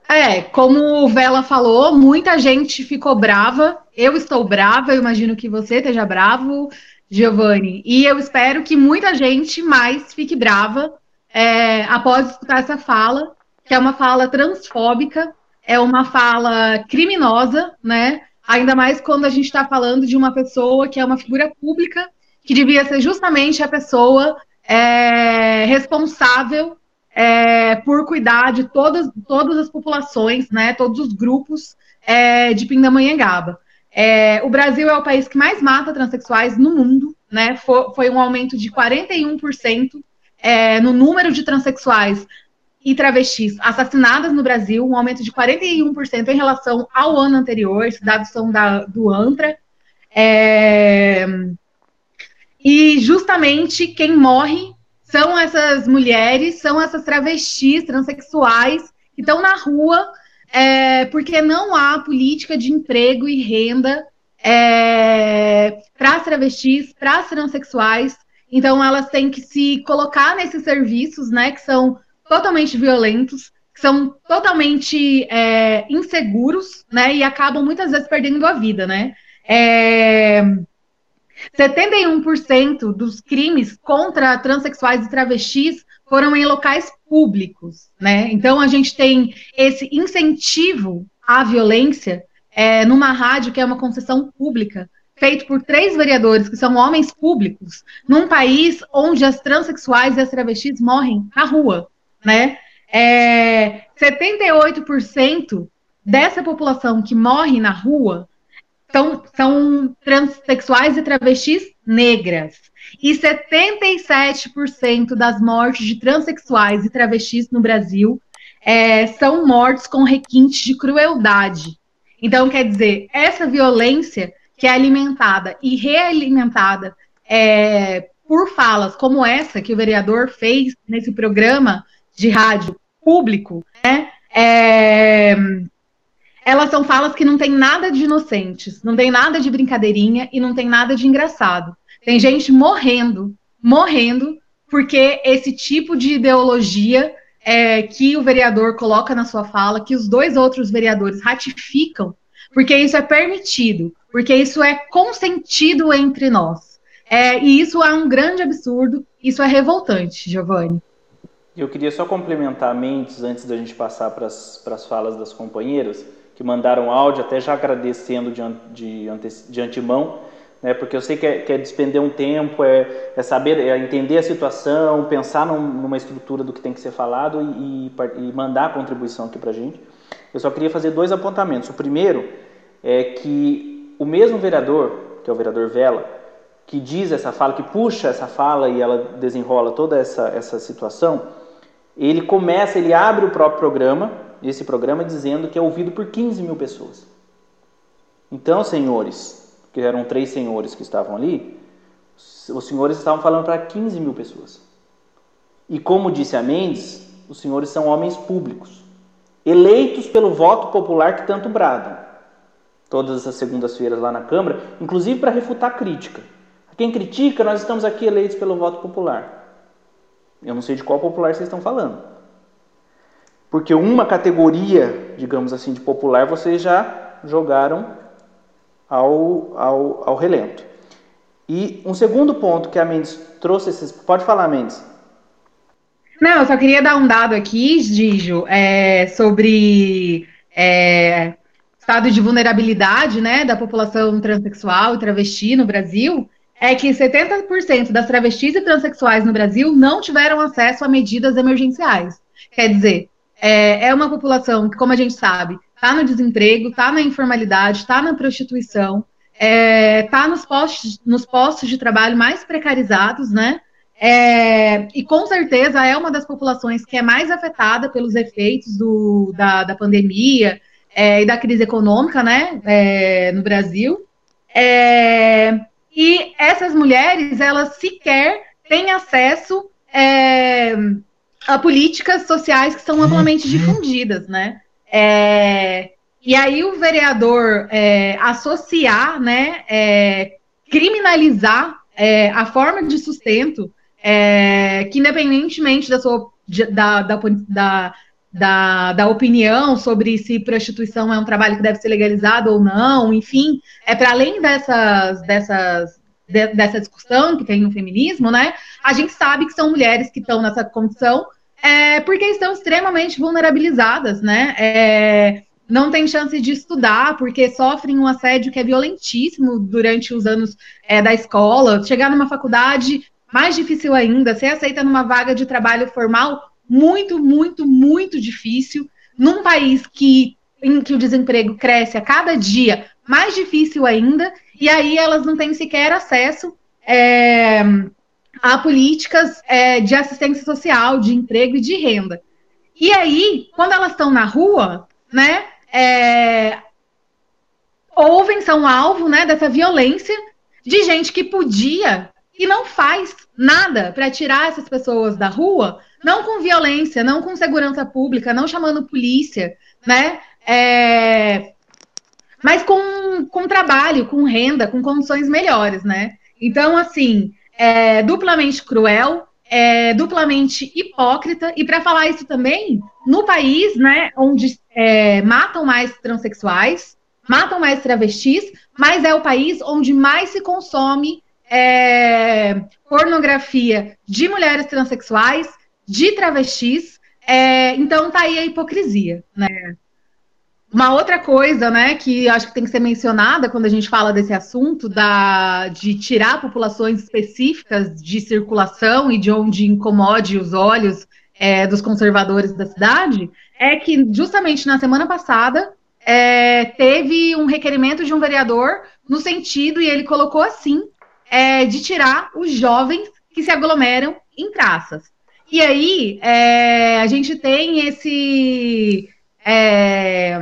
É, como o Vela falou, muita gente ficou brava. Eu estou brava, eu imagino que você esteja bravo, Giovanni. E eu espero que muita gente mais fique brava é, após escutar essa fala, que é uma fala transfóbica, é uma fala criminosa, né? Ainda mais quando a gente está falando de uma pessoa que é uma figura pública, que devia ser justamente a pessoa é, responsável é, por cuidar de todas, todas as populações, né, todos os grupos é, de Pindamonhangaba. É, o Brasil é o país que mais mata transexuais no mundo, né, foi, foi um aumento de 41% é, no número de transexuais e travestis assassinadas no Brasil, um aumento de 41% em relação ao ano anterior, esses dados são da, do ANTRA. É, e justamente quem morre são essas mulheres, são essas travestis, transexuais, que estão na rua é, porque não há política de emprego e renda é, para as travestis, para as transexuais. Então, elas têm que se colocar nesses serviços, né, que são totalmente violentos, que são totalmente é, inseguros, né, e acabam muitas vezes perdendo a vida, né. É, 71% dos crimes contra transexuais e travestis foram em locais públicos, né? Então a gente tem esse incentivo à violência é, numa rádio que é uma concessão pública, feito por três vereadores que são homens públicos, num país onde as transexuais e as travestis morrem na rua, né? É, 78% dessa população que morre na rua são, são transexuais e travestis negras. E 77% das mortes de transexuais e travestis no Brasil é, são mortes com requintes de crueldade. Então, quer dizer, essa violência que é alimentada e realimentada é, por falas como essa que o vereador fez nesse programa de rádio público, né? É, elas são falas que não tem nada de inocentes, não tem nada de brincadeirinha e não tem nada de engraçado. Tem gente morrendo, morrendo, porque esse tipo de ideologia é, que o vereador coloca na sua fala, que os dois outros vereadores ratificam, porque isso é permitido, porque isso é consentido entre nós. É, e isso é um grande absurdo, isso é revoltante, Giovanni. Eu queria só complementar Mendes antes da gente passar para as falas das companheiras que mandaram áudio, até já agradecendo de, de, de antemão, né, porque eu sei que é, que é despender um tempo, é, é, saber, é entender a situação, pensar num, numa estrutura do que tem que ser falado e, e, e mandar a contribuição aqui para a gente. Eu só queria fazer dois apontamentos. O primeiro é que o mesmo vereador, que é o vereador Vela, que diz essa fala, que puxa essa fala e ela desenrola toda essa, essa situação, ele começa, ele abre o próprio programa esse programa dizendo que é ouvido por 15 mil pessoas. Então, senhores, que eram três senhores que estavam ali, os senhores estavam falando para 15 mil pessoas. E como disse a Mendes, os senhores são homens públicos, eleitos pelo voto popular que tanto bradam. Todas as segundas-feiras lá na Câmara, inclusive para refutar a crítica. Quem critica, nós estamos aqui eleitos pelo voto popular. Eu não sei de qual popular vocês estão falando. Porque uma categoria, digamos assim, de popular, vocês já jogaram ao, ao, ao relento. E um segundo ponto que a Mendes trouxe, esses, pode falar, Mendes. Não, eu só queria dar um dado aqui, Gijo, é, sobre é, estado de vulnerabilidade né, da população transexual e travesti no Brasil, é que 70% das travestis e transexuais no Brasil não tiveram acesso a medidas emergenciais. Quer dizer, é, é uma população que, como a gente sabe, está no desemprego, está na informalidade, está na prostituição, está é, tá nos, postos, nos postos de trabalho mais precarizados, né? É, e com certeza é uma das populações que é mais afetada pelos efeitos do, da, da pandemia é, e da crise econômica, né, é, no Brasil. E essas mulheres, elas sequer têm acesso é, a políticas sociais que são amplamente difundidas, né? É, e aí o vereador é, associar, né, é, criminalizar é, a forma de sustento, é, que independentemente da sua da, da, da, da, da opinião sobre se prostituição é um trabalho que deve ser legalizado ou não, enfim, é para além dessas, dessas, de, dessa discussão que tem no feminismo, né? A gente sabe que são mulheres que estão nessa condição é, porque estão extremamente vulnerabilizadas, né? É, não tem chance de estudar porque sofrem um assédio que é violentíssimo durante os anos é, da escola. Chegar numa faculdade, mais difícil ainda. Ser aceita numa vaga de trabalho formal, muito, muito, muito difícil. Num país que, em que o desemprego cresce a cada dia, mais difícil ainda. E aí elas não têm sequer acesso é, a políticas é, de assistência social, de emprego e de renda. E aí, quando elas estão na rua, né, é, ouvem, são alvo né, dessa violência de gente que podia e não faz nada para tirar essas pessoas da rua, não com violência, não com segurança pública, não chamando polícia, né? É, mas com, com trabalho, com renda, com condições melhores, né? Então, assim, é duplamente cruel, é duplamente hipócrita, e para falar isso também, no país, né, onde é, matam mais transexuais, matam mais travestis, mas é o país onde mais se consome é, pornografia de mulheres transexuais, de travestis. É, então tá aí a hipocrisia, né? Uma outra coisa, né, que acho que tem que ser mencionada quando a gente fala desse assunto da, de tirar populações específicas de circulação e de onde incomode os olhos é, dos conservadores da cidade, é que justamente na semana passada é, teve um requerimento de um vereador no sentido, e ele colocou assim, é, de tirar os jovens que se aglomeram em praças. E aí é, a gente tem esse. É,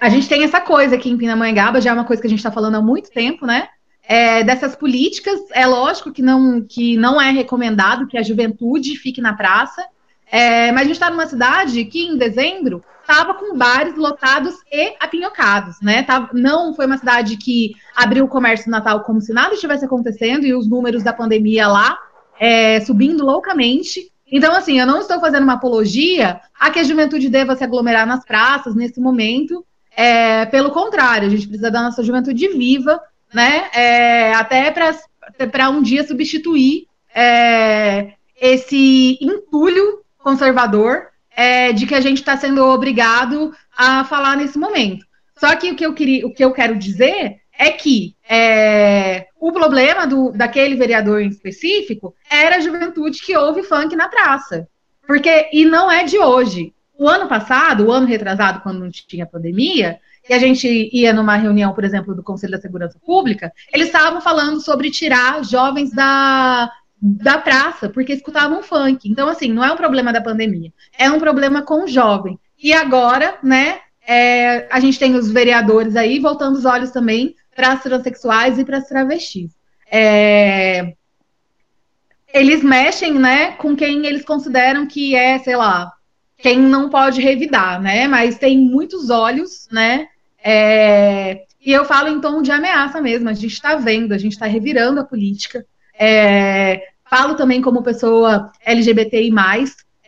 a gente tem essa coisa aqui em Pindamonhangaba, já é uma coisa que a gente está falando há muito tempo, né? É, dessas políticas, é lógico que não, que não é recomendado que a juventude fique na praça, é, mas a gente está numa cidade que em dezembro estava com bares lotados e apinhocados, né? Tava, não foi uma cidade que abriu o comércio Natal como se nada estivesse acontecendo e os números da pandemia lá é, subindo loucamente. Então, assim, eu não estou fazendo uma apologia a que a juventude deva se aglomerar nas praças nesse momento. É, pelo contrário, a gente precisa da nossa juventude viva, né? É, até para um dia substituir é, esse entulho conservador é, de que a gente está sendo obrigado a falar nesse momento. Só que o que eu, queria, o que eu quero dizer é que é, o problema do, daquele vereador em específico era a juventude que ouve funk na praça. Porque, e não é de hoje. O ano passado, o ano retrasado, quando não tinha pandemia, e a gente ia numa reunião, por exemplo, do Conselho da Segurança Pública, eles estavam falando sobre tirar jovens da, da praça, porque escutavam funk. Então, assim, não é um problema da pandemia, é um problema com o jovem. E agora, né, é, a gente tem os vereadores aí voltando os olhos também para as transexuais e para as travestis. É, eles mexem, né, com quem eles consideram que é, sei lá, quem não pode revidar, né? Mas tem muitos olhos, né? É, e eu falo em tom de ameaça mesmo. A gente está vendo, a gente está revirando a política. É, falo também como pessoa LGBTI+,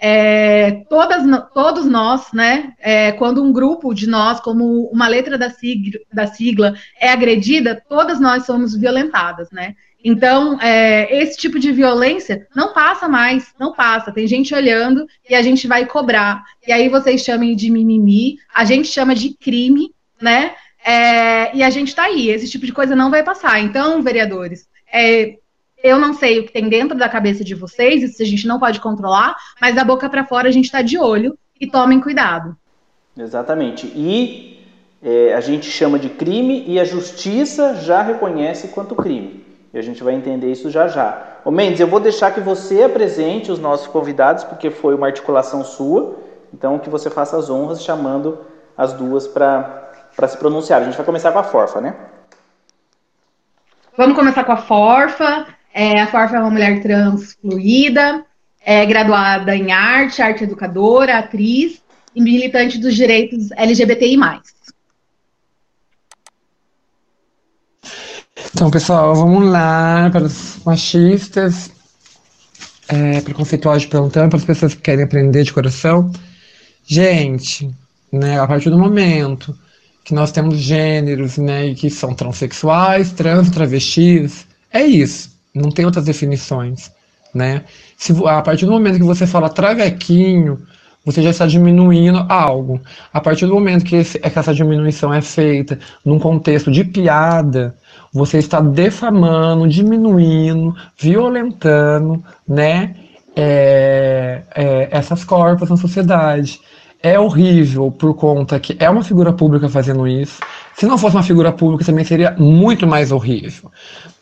é, todas, todos nós, né, é, quando um grupo de nós, como uma letra da sigla, da sigla é agredida, todas nós somos violentadas, né? Então, é, esse tipo de violência não passa mais, não passa. Tem gente olhando e a gente vai cobrar. E aí vocês chamem de mimimi, a gente chama de crime, né? É, e a gente está aí. Esse tipo de coisa não vai passar. Então, vereadores, é, eu não sei o que tem dentro da cabeça de vocês, isso a gente não pode controlar, mas da boca para fora a gente está de olho e tomem cuidado. Exatamente. E é, a gente chama de crime e a justiça já reconhece quanto crime. E a gente vai entender isso já já. Ô Mendes, eu vou deixar que você apresente os nossos convidados, porque foi uma articulação sua. Então, que você faça as honras chamando as duas para se pronunciar. A gente vai começar com a Forfa, né? Vamos começar com a Forfa. É, a Forfa é uma mulher trans fluida, é graduada em arte, arte educadora, atriz e militante dos direitos LGBTI+. Então, pessoal, vamos lá para os machistas, é, preconceituosos perguntando, para as pessoas que querem aprender de coração. Gente, né, a partir do momento que nós temos gêneros, né, que são transexuais, trans, travestis, é isso. Não tem outras definições, né? Se, a partir do momento que você fala travequinho, você já está diminuindo algo. A partir do momento que, esse, que essa diminuição é feita num contexto de piada, você está defamando, diminuindo, violentando, né, é, é, essas corpos na sociedade. É horrível por conta que é uma figura pública fazendo isso. Se não fosse uma figura pública, também seria muito mais horrível.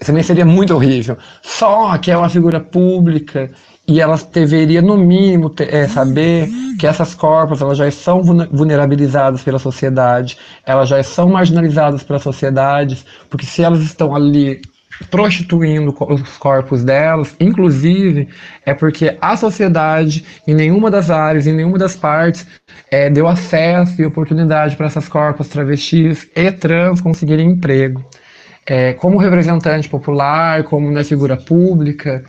Também seria muito horrível. Só que é uma figura pública e ela deveria, no mínimo, ter, é, saber que essas corpos elas já são vulnerabilizadas pela sociedade, elas já são marginalizadas pela sociedade, porque se elas estão ali prostituindo os corpos delas, inclusive é porque a sociedade, em nenhuma das áreas, em nenhuma das partes, é, deu acesso e oportunidade para essas corpos travestis e trans conseguirem emprego. É, como representante popular, como na figura pública,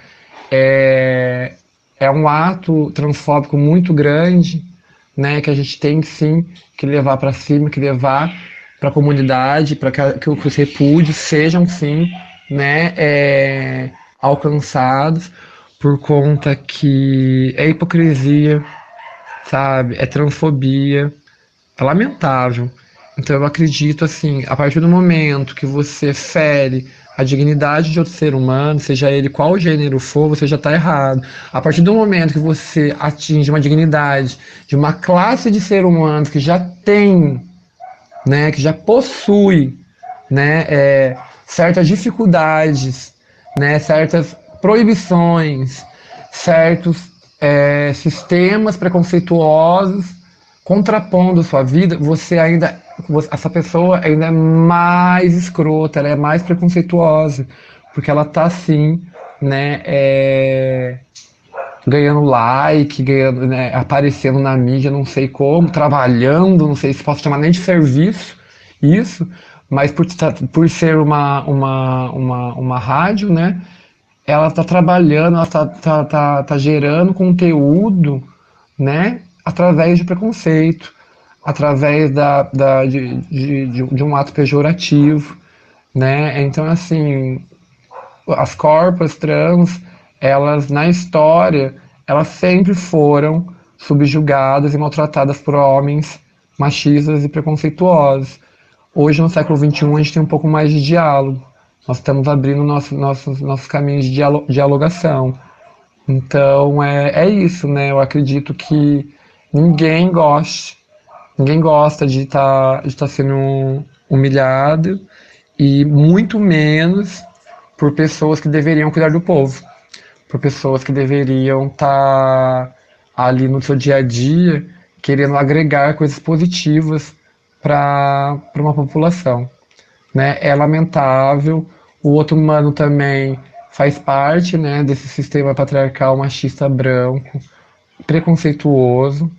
é, é um ato transfóbico muito grande, né, que a gente tem sim que levar para cima, que levar para a comunidade, para que, que, os repúdios sejam sim, né, é, alcançados, por conta que é hipocrisia, sabe, é transfobia, é lamentável. Então eu acredito assim, a partir do momento que você fere a dignidade de outro ser humano, seja ele qual gênero for, você já está errado. A partir do momento que você atinge uma dignidade de uma classe de ser humanos que já tem, né, que já possui, né, é, certas dificuldades, né, certas proibições, certos é, sistemas preconceituosos contrapondo sua vida, você ainda essa pessoa ainda é mais escrota, ela é mais preconceituosa, porque ela tá assim, né, é, ganhando like, ganhando, né, aparecendo na mídia, não sei como, trabalhando, não sei se posso chamar nem de serviço, isso, mas por, por ser uma, uma, uma, uma rádio, né, ela está trabalhando, ela está tá, tá, tá gerando conteúdo, né, através de preconceito, através da, da de, de, de, um ato pejorativo, né? Então, assim, as corpas trans, elas na história, elas sempre foram subjugadas e maltratadas por homens machistas e preconceituosos. Hoje, no século XXI, a gente tem um pouco mais de diálogo. Nós estamos abrindo nosso, nossos, nossos caminhos de dialogação. Então, é, é isso, né? Eu acredito que ninguém goste Ninguém gosta de estar tá, de tá sendo humilhado e muito menos por pessoas que deveriam cuidar do povo, por pessoas que deveriam estar tá ali no seu dia a dia querendo agregar coisas positivas para uma população. Né? É lamentável, o outro humano também faz parte né, desse sistema patriarcal machista branco, preconceituoso,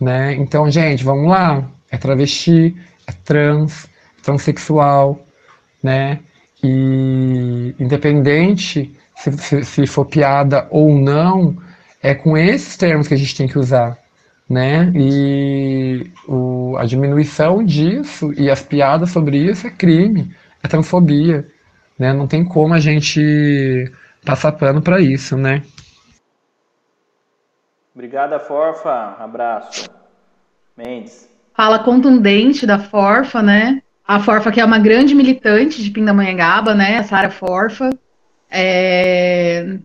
né? Então, gente, vamos lá. É travesti, é trans, é transexual, né? E independente se, se, se, for piada ou não, é com esses termos que a gente tem que usar, né? E o, a diminuição disso e as piadas sobre isso é crime, é transfobia, né? Não tem como a gente passar pano para isso, né? Obrigada, Forfa. Abraço. Mendes. Fala contundente da Forfa, né? A Forfa que é uma grande militante de Pindamonhangaba, né? A Sara Forfa. É...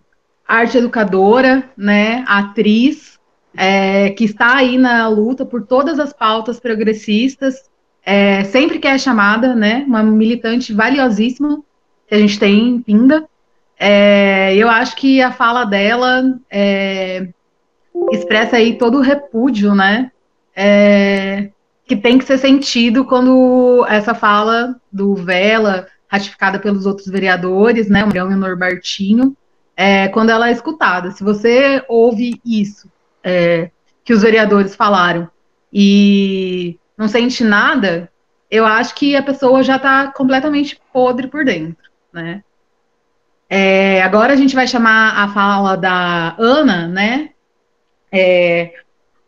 Arte educadora, né? Atriz, é... que está aí na luta por todas as pautas progressistas. É... Sempre que é chamada, né? Uma militante valiosíssima que a gente tem em Pinda. É... eu acho que a fala dela é, expressa aí todo o repúdio, né, é, que tem que ser sentido quando essa fala do Vela, ratificada pelos outros vereadores, né, o Magrão e o Norbertinho, é, quando ela é escutada. Se você ouve isso é, que os vereadores falaram e não sente nada, eu acho que a pessoa já está completamente podre por dentro, né? É, agora a gente vai chamar a fala da Ana, né? É,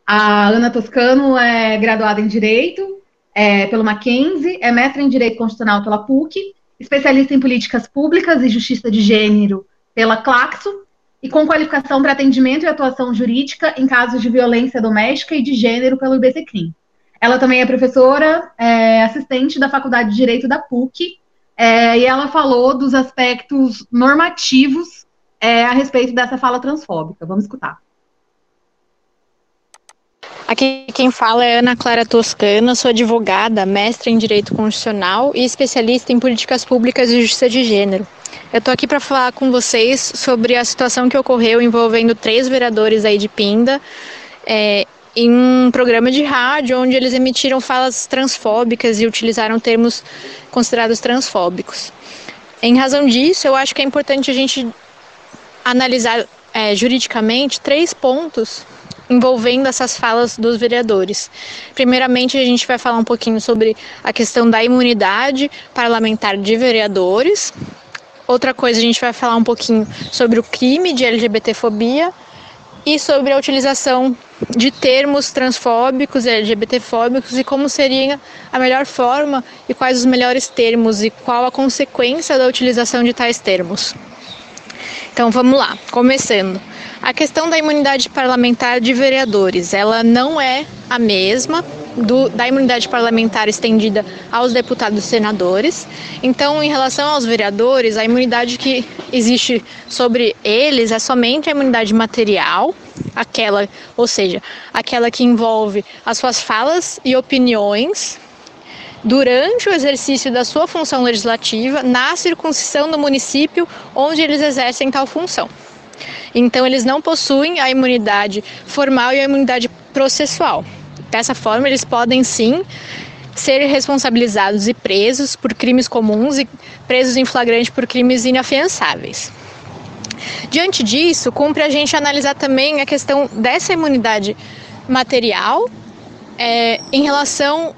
a Ana Toscano é graduada em Direito é, pelo Mackenzie, é mestre em Direito Constitucional pela PUC, especialista em Políticas Públicas e Justiça de Gênero pela Claxo e com qualificação para atendimento e atuação jurídica em casos de violência doméstica e de gênero pelo IBCCRIM. Ela também é professora é, assistente da Faculdade de Direito da PUC é, e ela falou dos aspectos normativos é, a respeito dessa fala transfóbica. Vamos escutar. Aqui quem fala é Ana Clara Toscana, sou advogada, mestre em Direito Constitucional e especialista em Políticas Públicas e Justiça de Gênero. Eu estou aqui para falar com vocês sobre a situação que ocorreu envolvendo três vereadores aí de Pinda é, em um programa de rádio onde eles emitiram falas transfóbicas e utilizaram termos considerados transfóbicos. Em razão disso, eu acho que é importante a gente analisar é, juridicamente três pontos envolvendo essas falas dos vereadores. Primeiramente, a gente vai falar um pouquinho sobre a questão da imunidade parlamentar de vereadores. Outra coisa, a gente vai falar um pouquinho sobre o crime de LGBTfobia e sobre a utilização de termos transfóbicos e LGBTfóbicos e como seria a melhor forma e quais os melhores termos e qual a consequência da utilização de tais termos. Então vamos lá, começando. A questão da imunidade parlamentar de vereadores, ela não é a mesma do, da imunidade parlamentar estendida aos deputados e senadores. Então, em relação aos vereadores, a imunidade que existe sobre eles é somente a imunidade material, aquela, ou seja, aquela que envolve as suas falas e opiniões durante o exercício da sua função legislativa na circunscrição do município onde eles exercem tal função. Então, eles não possuem a imunidade formal e a imunidade processual. Dessa forma, eles podem sim ser responsabilizados e presos por crimes comuns e presos em flagrante por crimes inafiançáveis. Diante disso, cumpre a gente analisar também a questão dessa imunidade material é, em relação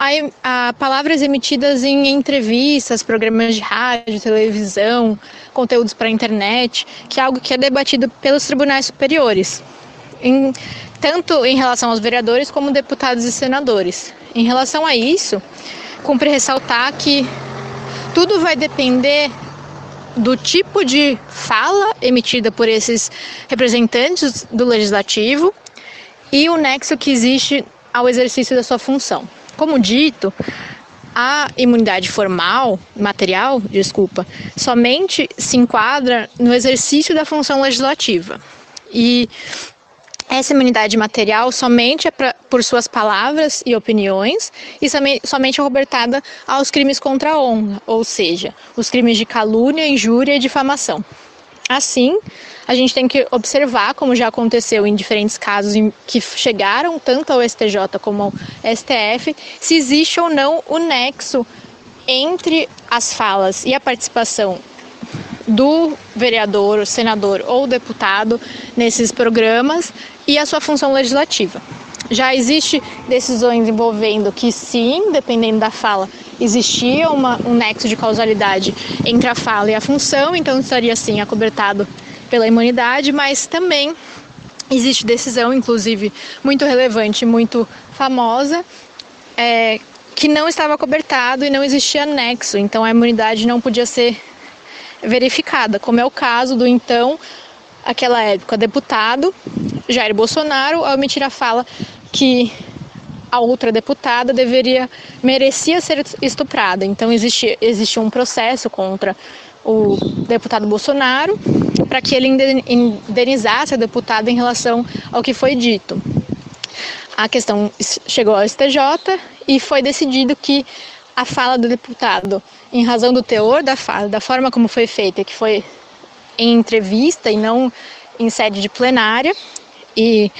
a, a, palavras emitidas em entrevistas, programas de rádio, televisão, conteúdos para a internet, que é algo que é debatido pelos tribunais superiores. Em, tanto em relação aos vereadores como deputados e senadores. Em relação a isso, cumpre ressaltar que tudo vai depender do tipo de fala emitida por esses representantes do legislativo e o nexo que existe ao exercício da sua função. Como dito, a imunidade formal, material, desculpa, somente se enquadra no exercício da função legislativa. E essa imunidade material somente é pra, por suas palavras e opiniões e somente é cobertada aos crimes contra a honra, ou seja, os crimes de calúnia, injúria e difamação. Assim, a gente tem que observar, como já aconteceu em diferentes casos em que chegaram tanto ao STJ como ao STF, se existe ou não o nexo entre as falas e a participação do vereador, senador ou deputado nesses programas e a sua função legislativa. Já existe decisões envolvendo que sim, dependendo da fala, existia uma, um nexo de causalidade entre a fala e a função, então estaria sim acobertado pela imunidade, mas também existe decisão, inclusive muito relevante, muito famosa, é, que não estava cobertado e não existia nexo, então a imunidade não podia ser verificada, como é o caso do então, aquela época, deputado Jair Bolsonaro, ao emitir a fala que a outra deputada deveria merecia ser estuprada. Então existe, existe um processo contra o deputado Bolsonaro para que ele indenizasse a deputada em relação ao que foi dito. A questão chegou ao STJ e foi decidido que a fala do deputado, em razão do teor da fala, da forma como foi feita, que foi em entrevista e não em sede de plenária, e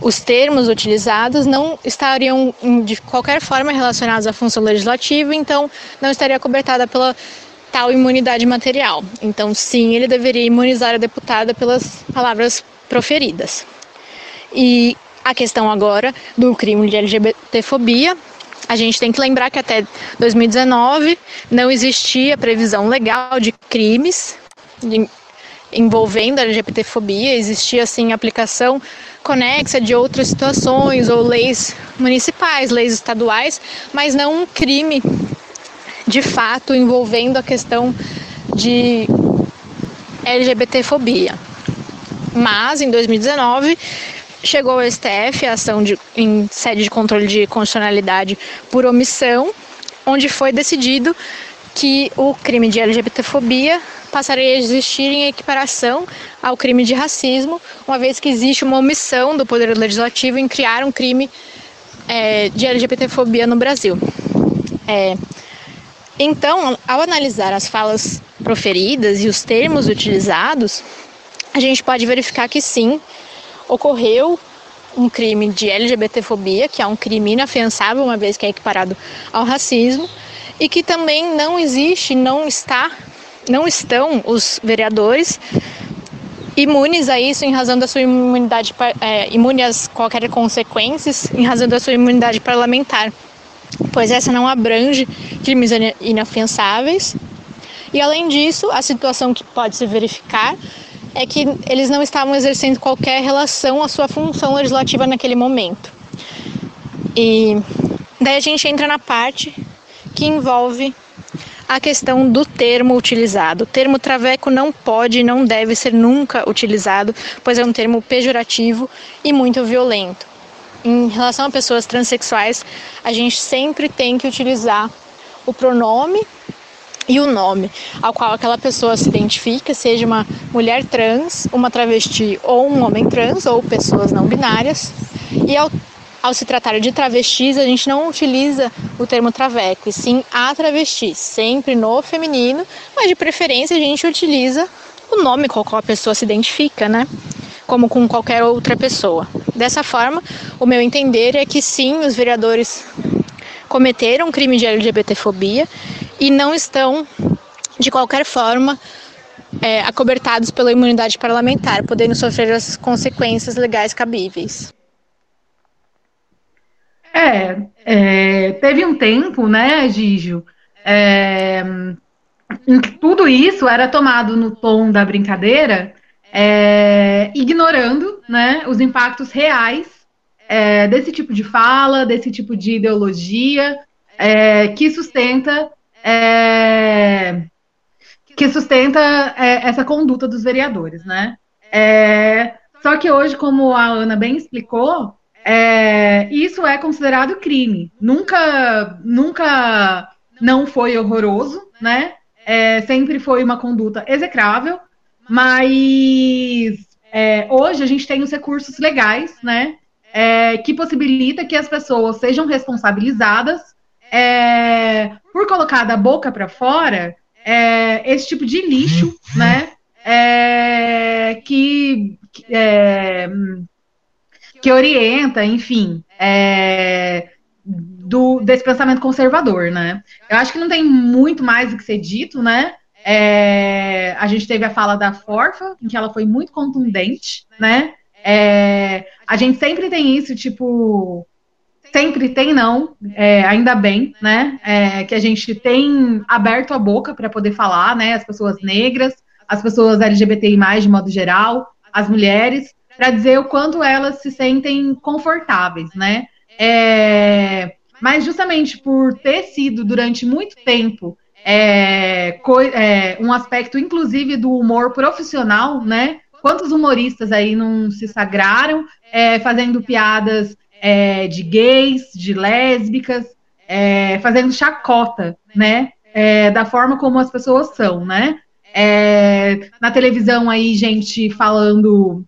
os termos utilizados não estariam de qualquer forma relacionados à função legislativa, então não estaria cobertada pela tal imunidade material. Então, sim, ele deveria imunizar a deputada pelas palavras proferidas. E a questão agora do crime de LGBTfobia, a gente tem que lembrar que até 2019 não existia previsão legal de crimes envolvendo a LGBTfobia, existia assim aplicação conexa de outras situações ou leis municipais, leis estaduais, mas não um crime de fato envolvendo a questão de LGBTfobia. Mas em 2019 chegou ao STF a ação de, em sede de controle de constitucionalidade por omissão, onde foi decidido que o crime de LGBTfobia passaria a existir em equiparação ao crime de racismo, uma vez que existe uma omissão do Poder Legislativo em criar um crime é, de LGBTfobia no Brasil. É, então, ao analisar as falas proferidas e os termos utilizados, a gente pode verificar que sim, ocorreu um crime de LGBTfobia, que é um crime inafiançável, uma vez que é equiparado ao racismo, e que também não existe, não está, não estão os vereadores imunes a isso em razão da sua imunidade, é, imune às qualquer consequências em razão da sua imunidade parlamentar, pois essa não abrange crimes inafiançáveis. E além disso, a situação que pode se verificar é que eles não estavam exercendo qualquer relação à sua função legislativa naquele momento. E daí a gente entra na parte que envolve a questão do termo utilizado. O termo traveco não pode e não deve ser nunca utilizado, pois é um termo pejorativo e muito violento. Em relação a pessoas transexuais, a gente sempre tem que utilizar o pronome e o nome ao qual aquela pessoa se identifica, seja uma mulher trans, uma travesti ou um homem trans ou pessoas não binárias. E ao, ao se tratar de travestis, a gente não utiliza o termo traveco, e sim a travesti, sempre no feminino, mas de preferência a gente utiliza o nome com o qual a pessoa se identifica, né? Como com qualquer outra pessoa. Dessa forma, o meu entender é que sim, os vereadores cometeram crime de LGBTfobia e não estão, de qualquer forma, é, acobertados pela imunidade parlamentar, podendo sofrer as consequências legais cabíveis. É, é teve um tempo, né, Gígio, é, em que tudo isso era tomado no tom da brincadeira, é, ignorando né, os impactos reais é, desse tipo de fala, desse tipo de ideologia é, que sustenta é, que sustenta é, essa conduta dos vereadores, né? É, só que hoje, como a Ana bem explicou, isso é considerado crime. Nunca, nunca não foi horroroso, né? Sempre foi uma conduta execrável, mas é, hoje a gente tem os recursos legais, né? que possibilita que as pessoas sejam responsabilizadas é, por colocar da boca para fora é, esse tipo de lixo, né? É, que, é, que orienta, enfim, é, do, desse pensamento conservador, né? Eu acho que não tem muito mais o que ser dito, né? É, a gente teve a fala da Forfa, em que ela foi muito contundente, né? É, a gente sempre tem isso, tipo, Sempre tem não, é, ainda bem, né? É, que a gente tem aberto a boca para poder falar, né? As pessoas negras, as pessoas LGBTI, de modo geral, as mulheres, para dizer o quanto elas se sentem confortáveis, né? É, mas justamente por ter sido durante muito tempo é, é, um aspecto, inclusive, do humor profissional, né? Quantos humoristas aí não se sagraram é, fazendo piadas é, de gays, de lésbicas, é, fazendo chacota, né? É, da forma como as pessoas são, né? Na televisão aí, gente falando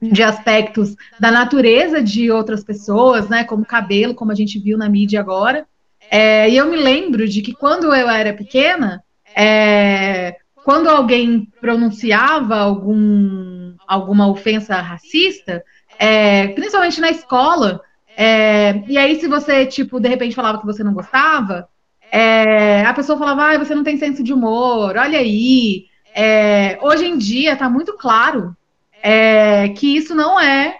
de aspectos da natureza de outras pessoas, né? Como cabelo, como a gente viu na mídia agora. É, e eu me lembro de que quando eu era pequena, é, quando alguém pronunciava algum, alguma ofensa racista, é, principalmente na escola. É, e aí, se você, tipo, de repente falava que você não gostava, É, a pessoa falava, ah, você não tem senso de humor, olha aí. É, hoje em dia está muito claro que isso não é,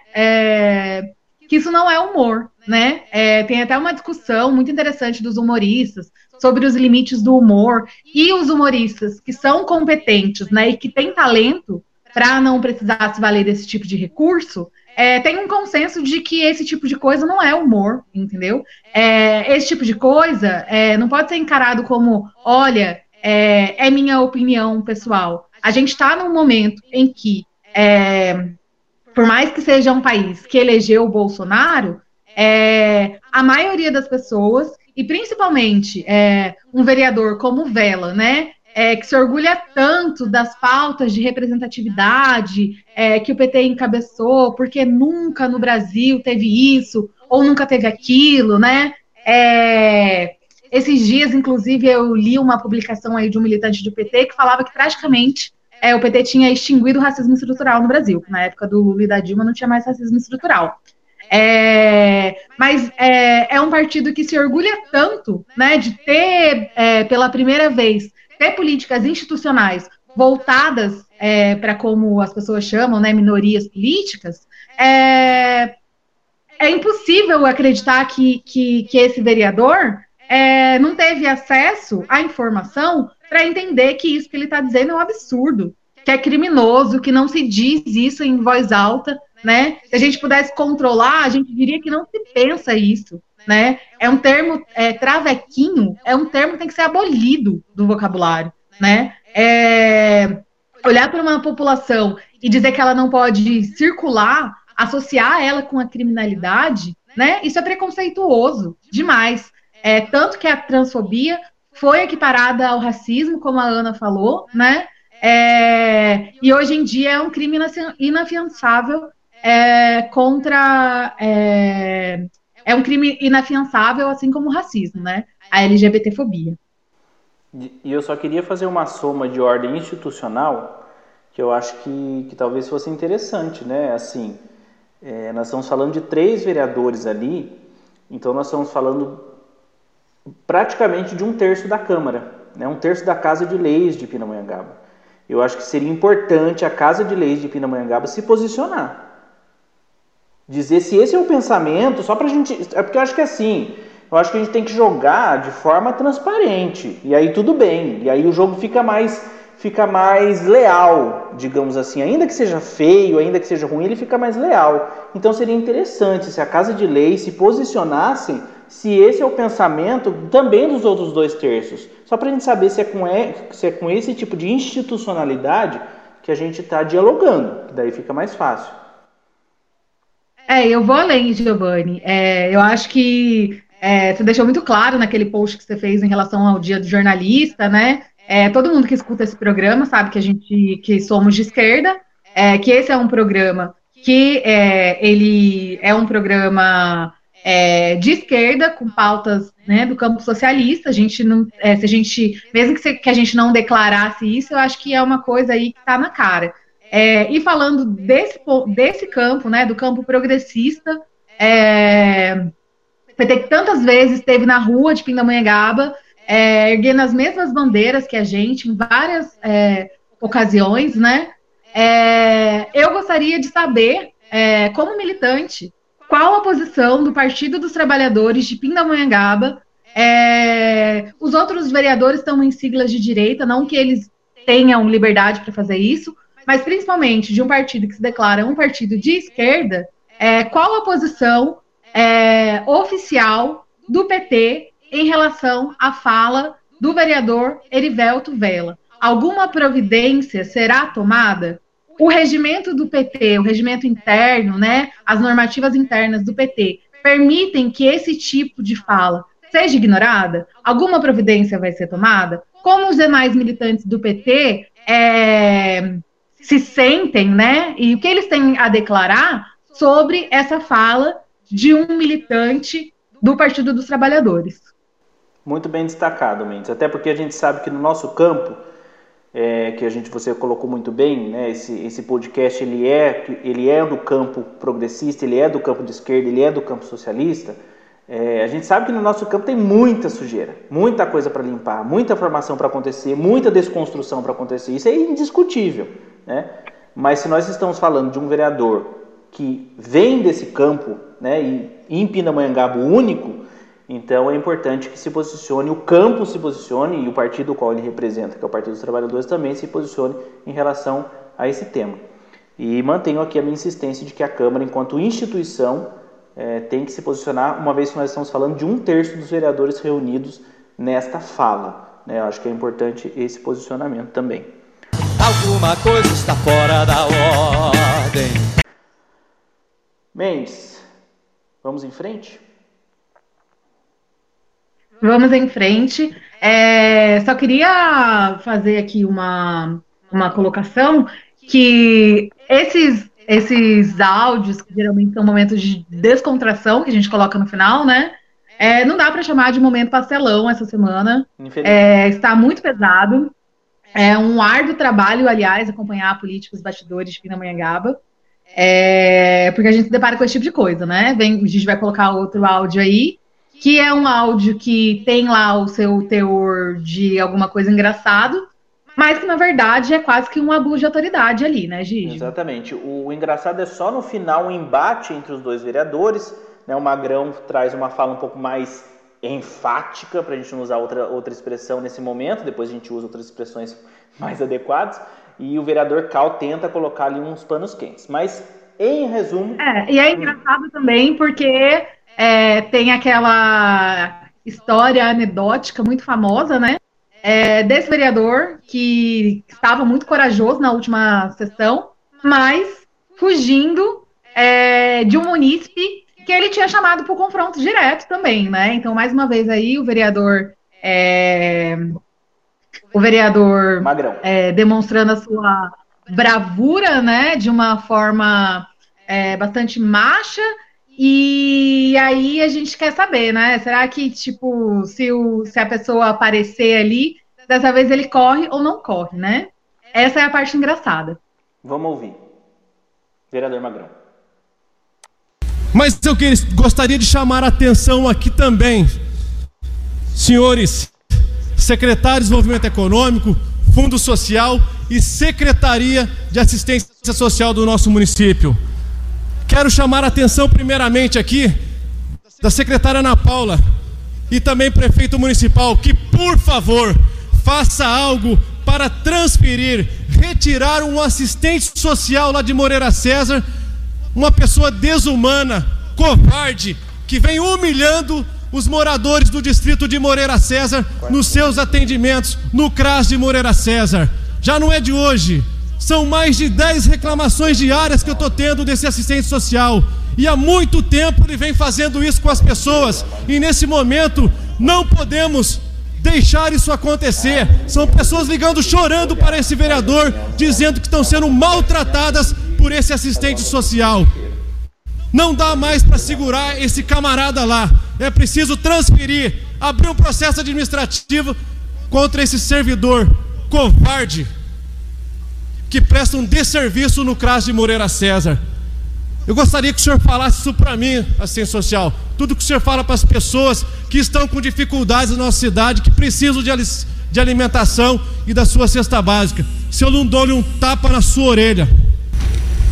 que isso não é humor, né? É, tem até uma discussão muito interessante dos humoristas sobre os limites do humor e os humoristas que são competentes, né, e que têm talento para não precisar se valer desse tipo de recurso, é, tem um consenso de que esse tipo de coisa não é humor, entendeu? É, esse tipo de coisa é, não pode ser encarado como, olha, é, é minha opinião pessoal. A gente está num momento em que, é, por mais que seja um país que elegeu o Bolsonaro, é, a maioria das pessoas, e principalmente um vereador como Vela, né? é, que se orgulha tanto das pautas de representatividade é, que o PT encabeçou, porque nunca no Brasil teve isso, ou nunca teve aquilo, né? É, esses dias, inclusive, eu li uma publicação aí de um militante do PT que falava que praticamente é, o PT tinha extinguido o racismo estrutural no Brasil. Na época do Lula e da Dilma não tinha mais racismo estrutural. É, mas é, é, um partido que se orgulha tanto né, de ter, é, pela primeira vez, ter políticas institucionais voltadas é, para como as pessoas chamam, né, minorias políticas, é, é impossível acreditar que, que, que esse vereador é, não teve acesso à informação para entender que isso que ele está dizendo é um absurdo, que é criminoso, que não se diz isso em voz alta, né? Se a gente pudesse controlar, a gente diria que não se pensa isso né? É um termo, é, travequinho, é um termo que tem que ser abolido do vocabulário, né? É, olhar para uma população e dizer que ela não pode circular, associar ela com a criminalidade, né? Isso é preconceituoso demais. É, tanto que a transfobia foi equiparada ao racismo, como a Ana falou, né? É, e hoje em dia é um crime inafiançável é, contra é, é um crime inafiançável, assim como o racismo, né? A LGBTfobia. E eu só queria fazer uma soma de ordem institucional que eu acho que, que talvez fosse interessante, né? Assim, é, nós estamos falando de três vereadores ali, então nós estamos falando praticamente de um terço da Câmara, né? um terço da Casa de Leis de Pindamonhangaba. Eu acho que seria importante a Casa de Leis de Pindamonhangaba se posicionar dizer se esse é o pensamento, só para a gente. É porque eu acho que é assim, eu acho que a gente tem que jogar de forma transparente. E aí tudo bem. E aí o jogo fica mais fica mais leal, digamos assim. Ainda que seja feio, ainda que seja ruim, ele fica mais leal. Então seria interessante se a Casa de Lei se posicionasse se esse é o pensamento também dos outros dois terços. Só para a gente saber se é, com, se é com esse tipo de institucionalidade que a gente está dialogando, daí fica mais fácil. É, eu vou além, Giovanni. É, eu acho que é, você deixou muito claro naquele post que você fez em relação ao dia do jornalista, né? É, todo mundo que escuta esse programa sabe que a gente que somos de esquerda, é, que esse é um programa que é, ele é um programa é, de esquerda com pautas né, do campo socialista. A gente não, é, se a gente, mesmo que, se, que a gente não declarasse isso, eu acho que é uma coisa aí que está na cara. É, e falando desse, desse campo, né, do campo progressista, é, PT que tantas vezes esteve na rua de Pindamonhangaba, é, erguendo as mesmas bandeiras que a gente em várias é, ocasiões, né? É, eu gostaria de saber, é, como militante, qual a posição do Partido dos Trabalhadores de Pindamonhangaba. É, os outros vereadores estão em siglas de direita, não que eles tenham liberdade para fazer isso, mas principalmente de um partido que se declara um partido de esquerda, é, qual a posição é, oficial do PT em relação à fala do vereador Erivelto Vela? Alguma providência será tomada? O regimento do PT, o regimento interno, né, as normativas internas do PT, permitem que esse tipo de fala seja ignorada? Alguma providência vai ser tomada? Como os demais militantes do PT é, se sentem, né? E o que eles têm a declarar sobre essa fala de um militante do Partido dos Trabalhadores. Muito bem destacado, Mendes. Até porque a gente sabe que no nosso campo, é, que a gente você colocou muito bem, né? Esse, esse podcast ele é ele é do campo progressista, ele é do campo de esquerda, ele é do campo socialista. É, a gente sabe que no nosso campo tem muita sujeira, muita coisa para limpar, muita formação para acontecer, muita desconstrução para acontecer. Isso é indiscutível. Né? Mas se nós estamos falando de um vereador que vem desse campo, né, e em Pindamonhangaba único, então é importante que se posicione, o campo se posicione e o partido qual ele representa, que é o Partido dos Trabalhadores, também se posicione em relação a esse tema. E mantenho aqui a minha insistência de que a Câmara, enquanto instituição, é, tem que se posicionar, uma vez que nós estamos falando de um terço dos vereadores reunidos nesta fala. Né? Eu acho que é importante esse posicionamento também. Alguma coisa está fora da ordem. Mendes, vamos em frente? Vamos em frente. É, só queria fazer aqui uma, uma colocação que esses, esses áudios, que geralmente são momentos de descontração que a gente coloca no final, né? É, não dá para chamar de momento pastelão essa semana. É, está muito pesado. É um árduo trabalho, aliás, acompanhar políticos bastidores de Pindamonhangaba. É, porque a gente se depara com esse tipo de coisa, né? Vem, a gente vai colocar outro áudio aí, que é um áudio que tem lá o seu teor de alguma coisa engraçado, mas que na verdade é quase que um abuso de autoridade ali, né, Gigi? Exatamente. O, engraçado é só no final o um embate entre os dois vereadores. Né? O Magrão traz uma fala um pouco mais enfática, para a gente não usar outra, outra expressão nesse momento, depois a gente usa outras expressões mais adequadas e o vereador Cal tenta colocar ali uns panos quentes. Mas, em resumo. É, e é engraçado também porque é, tem aquela história anedótica muito famosa, né? É, desse vereador que estava muito corajoso na última sessão, mas fugindo é, de um munícipe que ele tinha chamado para o confronto direto também, né? Então, mais uma vez aí, o vereador é, o vereador é, demonstrando a sua bravura, né, de uma forma é, bastante macha. E aí a gente quer saber, né? Será que, tipo, se, o, se a pessoa aparecer ali, dessa vez ele corre ou não corre, né? Essa é a parte engraçada. Vamos ouvir. Vereador Magrão. Mas eu gostaria de chamar a atenção aqui também, senhores secretário de Desenvolvimento Econômico, Fundo Social e Secretaria de Assistência Social do nosso município. Quero chamar a atenção primeiramente aqui da secretária Ana Paula e também prefeito municipal que, por favor, faça algo para transferir, retirar um assistente social lá de Moreira César, uma pessoa desumana, covarde, que vem humilhando os moradores do distrito de Moreira César nos seus atendimentos no CRAS de Moreira César. Já não é de hoje. São mais de 10 reclamações diárias que eu estou tendo desse assistente social. E há muito tempo ele vem fazendo isso com as pessoas. E nesse momento não podemos deixar isso acontecer. São pessoas ligando chorando para esse vereador, dizendo que estão sendo maltratadas por esse assistente social. Não dá mais para segurar esse camarada lá. É preciso transferir, abrir um processo administrativo contra esse servidor covarde que presta um desserviço no CRAS de Moreira César. Eu gostaria que o senhor falasse isso para mim, assistente social. Tudo que o senhor fala para as pessoas que estão com dificuldades na nossa cidade, que precisam de, de alimentação e da sua cesta básica. Se eu não dou-lhe um tapa na sua orelha.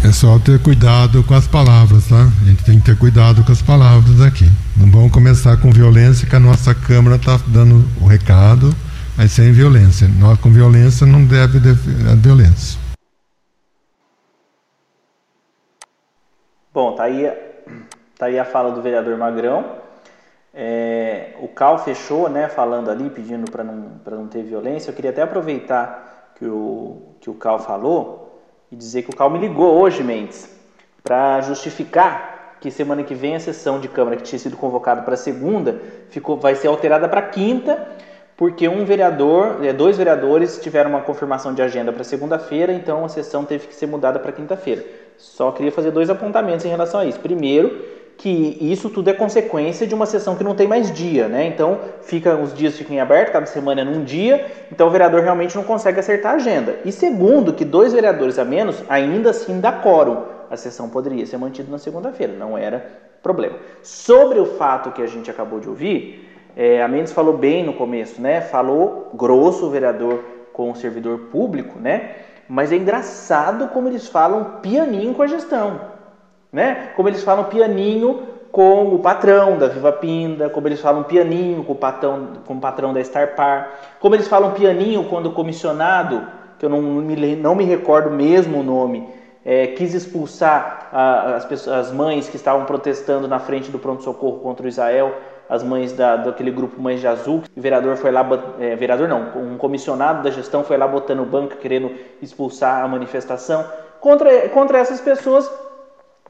É só ter cuidado com as palavras, tá? A gente tem que ter cuidado com as palavras aqui. Não vamos começar com violência, que a nossa Câmara está dando o recado, mas sem violência. Nós com violência não deve a violência. Bom, tá aí, tá aí a fala do vereador Magrão. É, o Cal fechou, né, falando ali, pedindo para não, não ter violência. Eu queria até aproveitar que o, que o Cal falou e dizer que o Cal me ligou hoje, Mendes, para justificar que semana que vem a sessão de Câmara que tinha sido convocada para segunda ficou, vai ser alterada para quinta, porque um vereador, é, dois vereadores tiveram uma confirmação de agenda para segunda-feira, então a sessão teve que ser mudada para quinta-feira. Só queria fazer dois apontamentos em relação a isso. Primeiro, que isso tudo é consequência de uma sessão que não tem mais dia, né? Então, fica os dias ficam em aberto, cada semana é num dia, então o vereador realmente não consegue acertar a agenda. E segundo, que dois vereadores a menos ainda assim dá quórum. a sessão poderia ser mantida na segunda-feira, não era problema. Sobre o fato que a gente acabou de ouvir, é, a Mendes falou bem no começo, né? Falou grosso o vereador com o servidor público, né? Mas é engraçado como eles falam pianinho com a gestão, né? Como eles falam pianinho com o patrão da Viva Pinda, como eles falam pianinho com o patrão, com o patrão da Starpar, como eles falam pianinho quando o comissionado, que eu não me, não me recordo mesmo o nome, é, quis expulsar a, as, pessoas, as mães que estavam protestando na frente do pronto-socorro contra o Israel, as mães da, daquele grupo Mães de Azul. O vereador foi lá, é, vereador não, um comissionado da gestão foi lá botando banca querendo expulsar a manifestação. Contra, contra essas pessoas,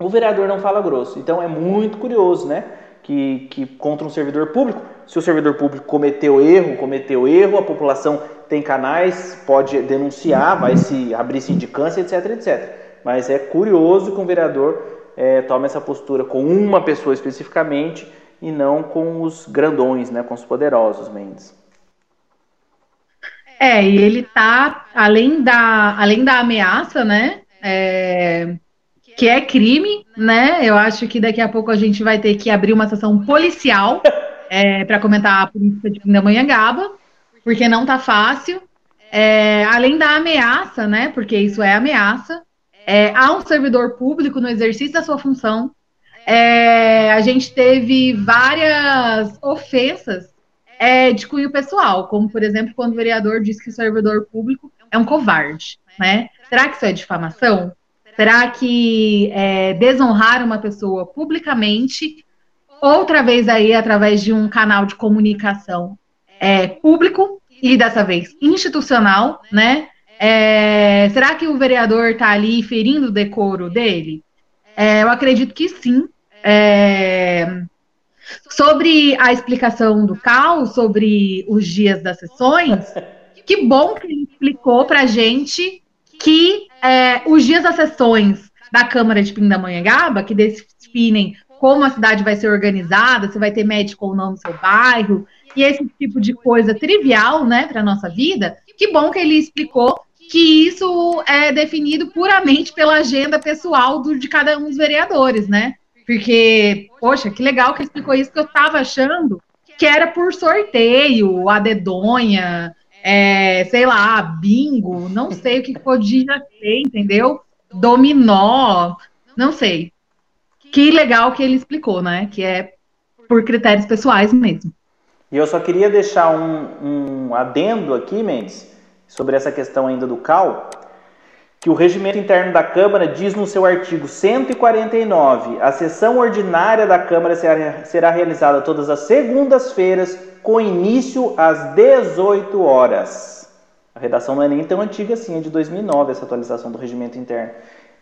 o vereador não fala grosso. Então é muito curioso, né? Que, que contra um servidor público, se o servidor público cometeu erro, cometeu erro, a população tem canais, pode denunciar, vai se abrir sindicância, etc, etc. Mas é curioso que um vereador é, tome essa postura com uma pessoa especificamente e não com os grandões, né, com os poderosos, Mendes. É, e ele tá, além da, além da ameaça, né, é, que é crime, né, eu acho que daqui a pouco a gente vai ter que abrir uma sessão policial é, para comentar a política de Pindamonhangaba, porque não tá fácil. É, além da ameaça, né, porque isso é ameaça, é, há um servidor público no exercício da sua função, é, a gente teve várias ofensas é, de cunho pessoal, como, por exemplo, quando o vereador disse que o servidor público é um covarde, né? Será que isso é difamação? Será que é, desonrar uma pessoa publicamente, outra vez aí através de um canal de comunicação é, público e dessa vez institucional, né? É, será que o vereador está ali ferindo o decoro dele? É, eu acredito que sim. É... Sobre a explicação do caos, sobre os dias das sessões, que bom que ele explicou para a gente que é, os dias das sessões da Câmara de Pindamonhangaba, que definem como a cidade vai ser organizada, se vai ter médico ou não no seu bairro, e esse tipo de coisa trivial, né, para nossa vida, que bom que ele explicou que isso é definido puramente pela agenda pessoal do, de cada um dos vereadores, né? Porque, poxa, que legal que ele explicou isso, que eu estava achando que era por sorteio, a dedonha, é, sei lá, bingo, não sei o que podia ser, entendeu? Dominó, não sei. Que legal que ele explicou, né? Que é por critérios pessoais mesmo. E eu só queria deixar um, um adendo aqui, Mendes, sobre essa questão ainda do CAL, que o regimento interno da Câmara diz no seu artigo 149: a sessão ordinária da Câmara será, será realizada todas as segundas-feiras, com início às 18 horas. A redação não é nem tão antiga assim, é de 2009 essa atualização do regimento interno.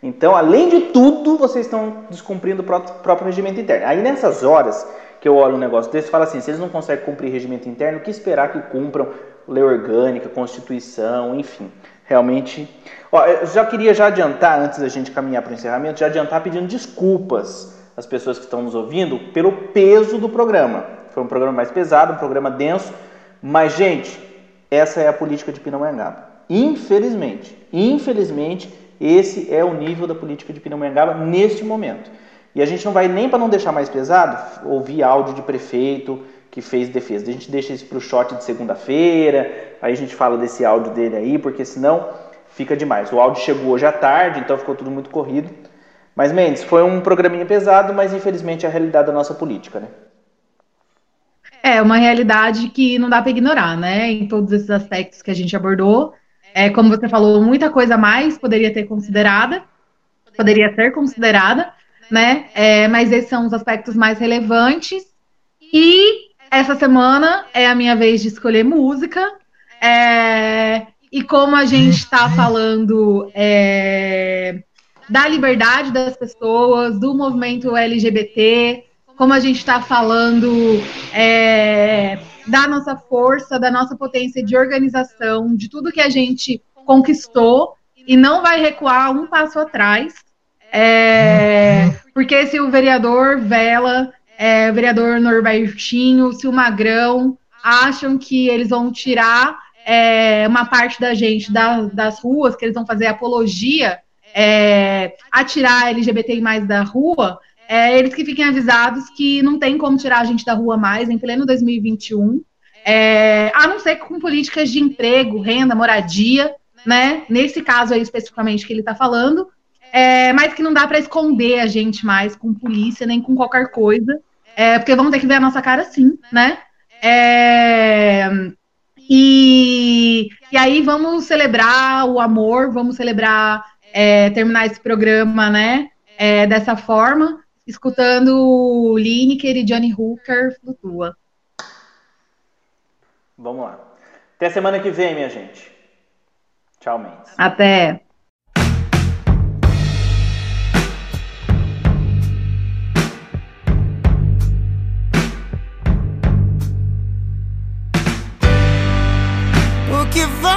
Então, além de tudo, vocês estão descumprindo o próprio regimento interno. Aí nessas horas que eu olho um negócio desse, falo assim, se eles não conseguem cumprir regimento interno, o que esperar que cumpram lei orgânica, constituição, enfim. Realmente Ó, eu já queria já adiantar, antes da gente caminhar para o encerramento, já adiantar pedindo desculpas às pessoas que estão nos ouvindo pelo peso do programa. Foi um programa mais pesado, um programa denso, mas, gente, essa é a política de Pindamonhangaba. Infelizmente, infelizmente, esse é o nível da política de Pindamonhangaba neste momento. E a gente não vai nem para não deixar mais pesado, ouvir áudio de prefeito que fez defesa. A gente deixa isso para o shot de segunda-feira, aí a gente fala desse áudio dele aí, porque senão fica demais. O áudio chegou hoje à tarde, então ficou tudo muito corrido. Mas, Mendes, foi um programinha pesado, mas infelizmente é a realidade da nossa política, né? É, uma realidade que não dá para ignorar, né? Em todos esses aspectos que a gente abordou. É, como você falou, muita coisa mais poderia ter considerada, poderia ser considerada, né? É, mas esses são os aspectos mais relevantes. E essa semana é a minha vez de escolher música. É, e como a gente está falando é, da liberdade das pessoas, do movimento LGBT, como a gente está falando é, da nossa força, da nossa potência de organização, de tudo que a gente conquistou e não vai recuar um passo atrás. É, porque se o vereador Vela, é, o vereador Norbertinho, se o Magrão acham que eles vão tirar é, uma parte da gente da, das ruas, que eles vão fazer apologia é, a tirar LGBTI mais da rua, é, eles que fiquem avisados que não tem como tirar a gente da rua mais em pleno 2021, é, a não ser com políticas de emprego, renda, moradia, né? Nesse caso aí especificamente que ele está falando, é, mas que não dá para esconder a gente mais com polícia nem com qualquer coisa, é, porque vão ter que ver a nossa cara sim, né? É, e, e aí vamos celebrar o amor, vamos celebrar é, terminar esse programa, né? É, dessa forma, escutando Lineker e Johnny Hooker Flutua. Vamos lá. Até semana que vem, minha gente. Tchau, Mendes. Até.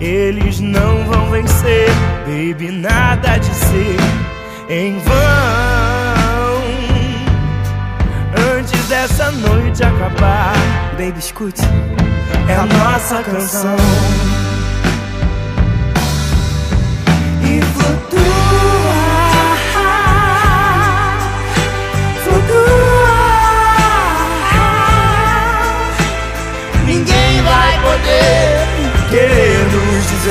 eles não vão vencer, baby, nada de ser em vão. Antes dessa noite acabar, baby, escute, é a nossa canção. E flutua, flutua. Ninguém vai poder querer.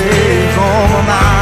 save all my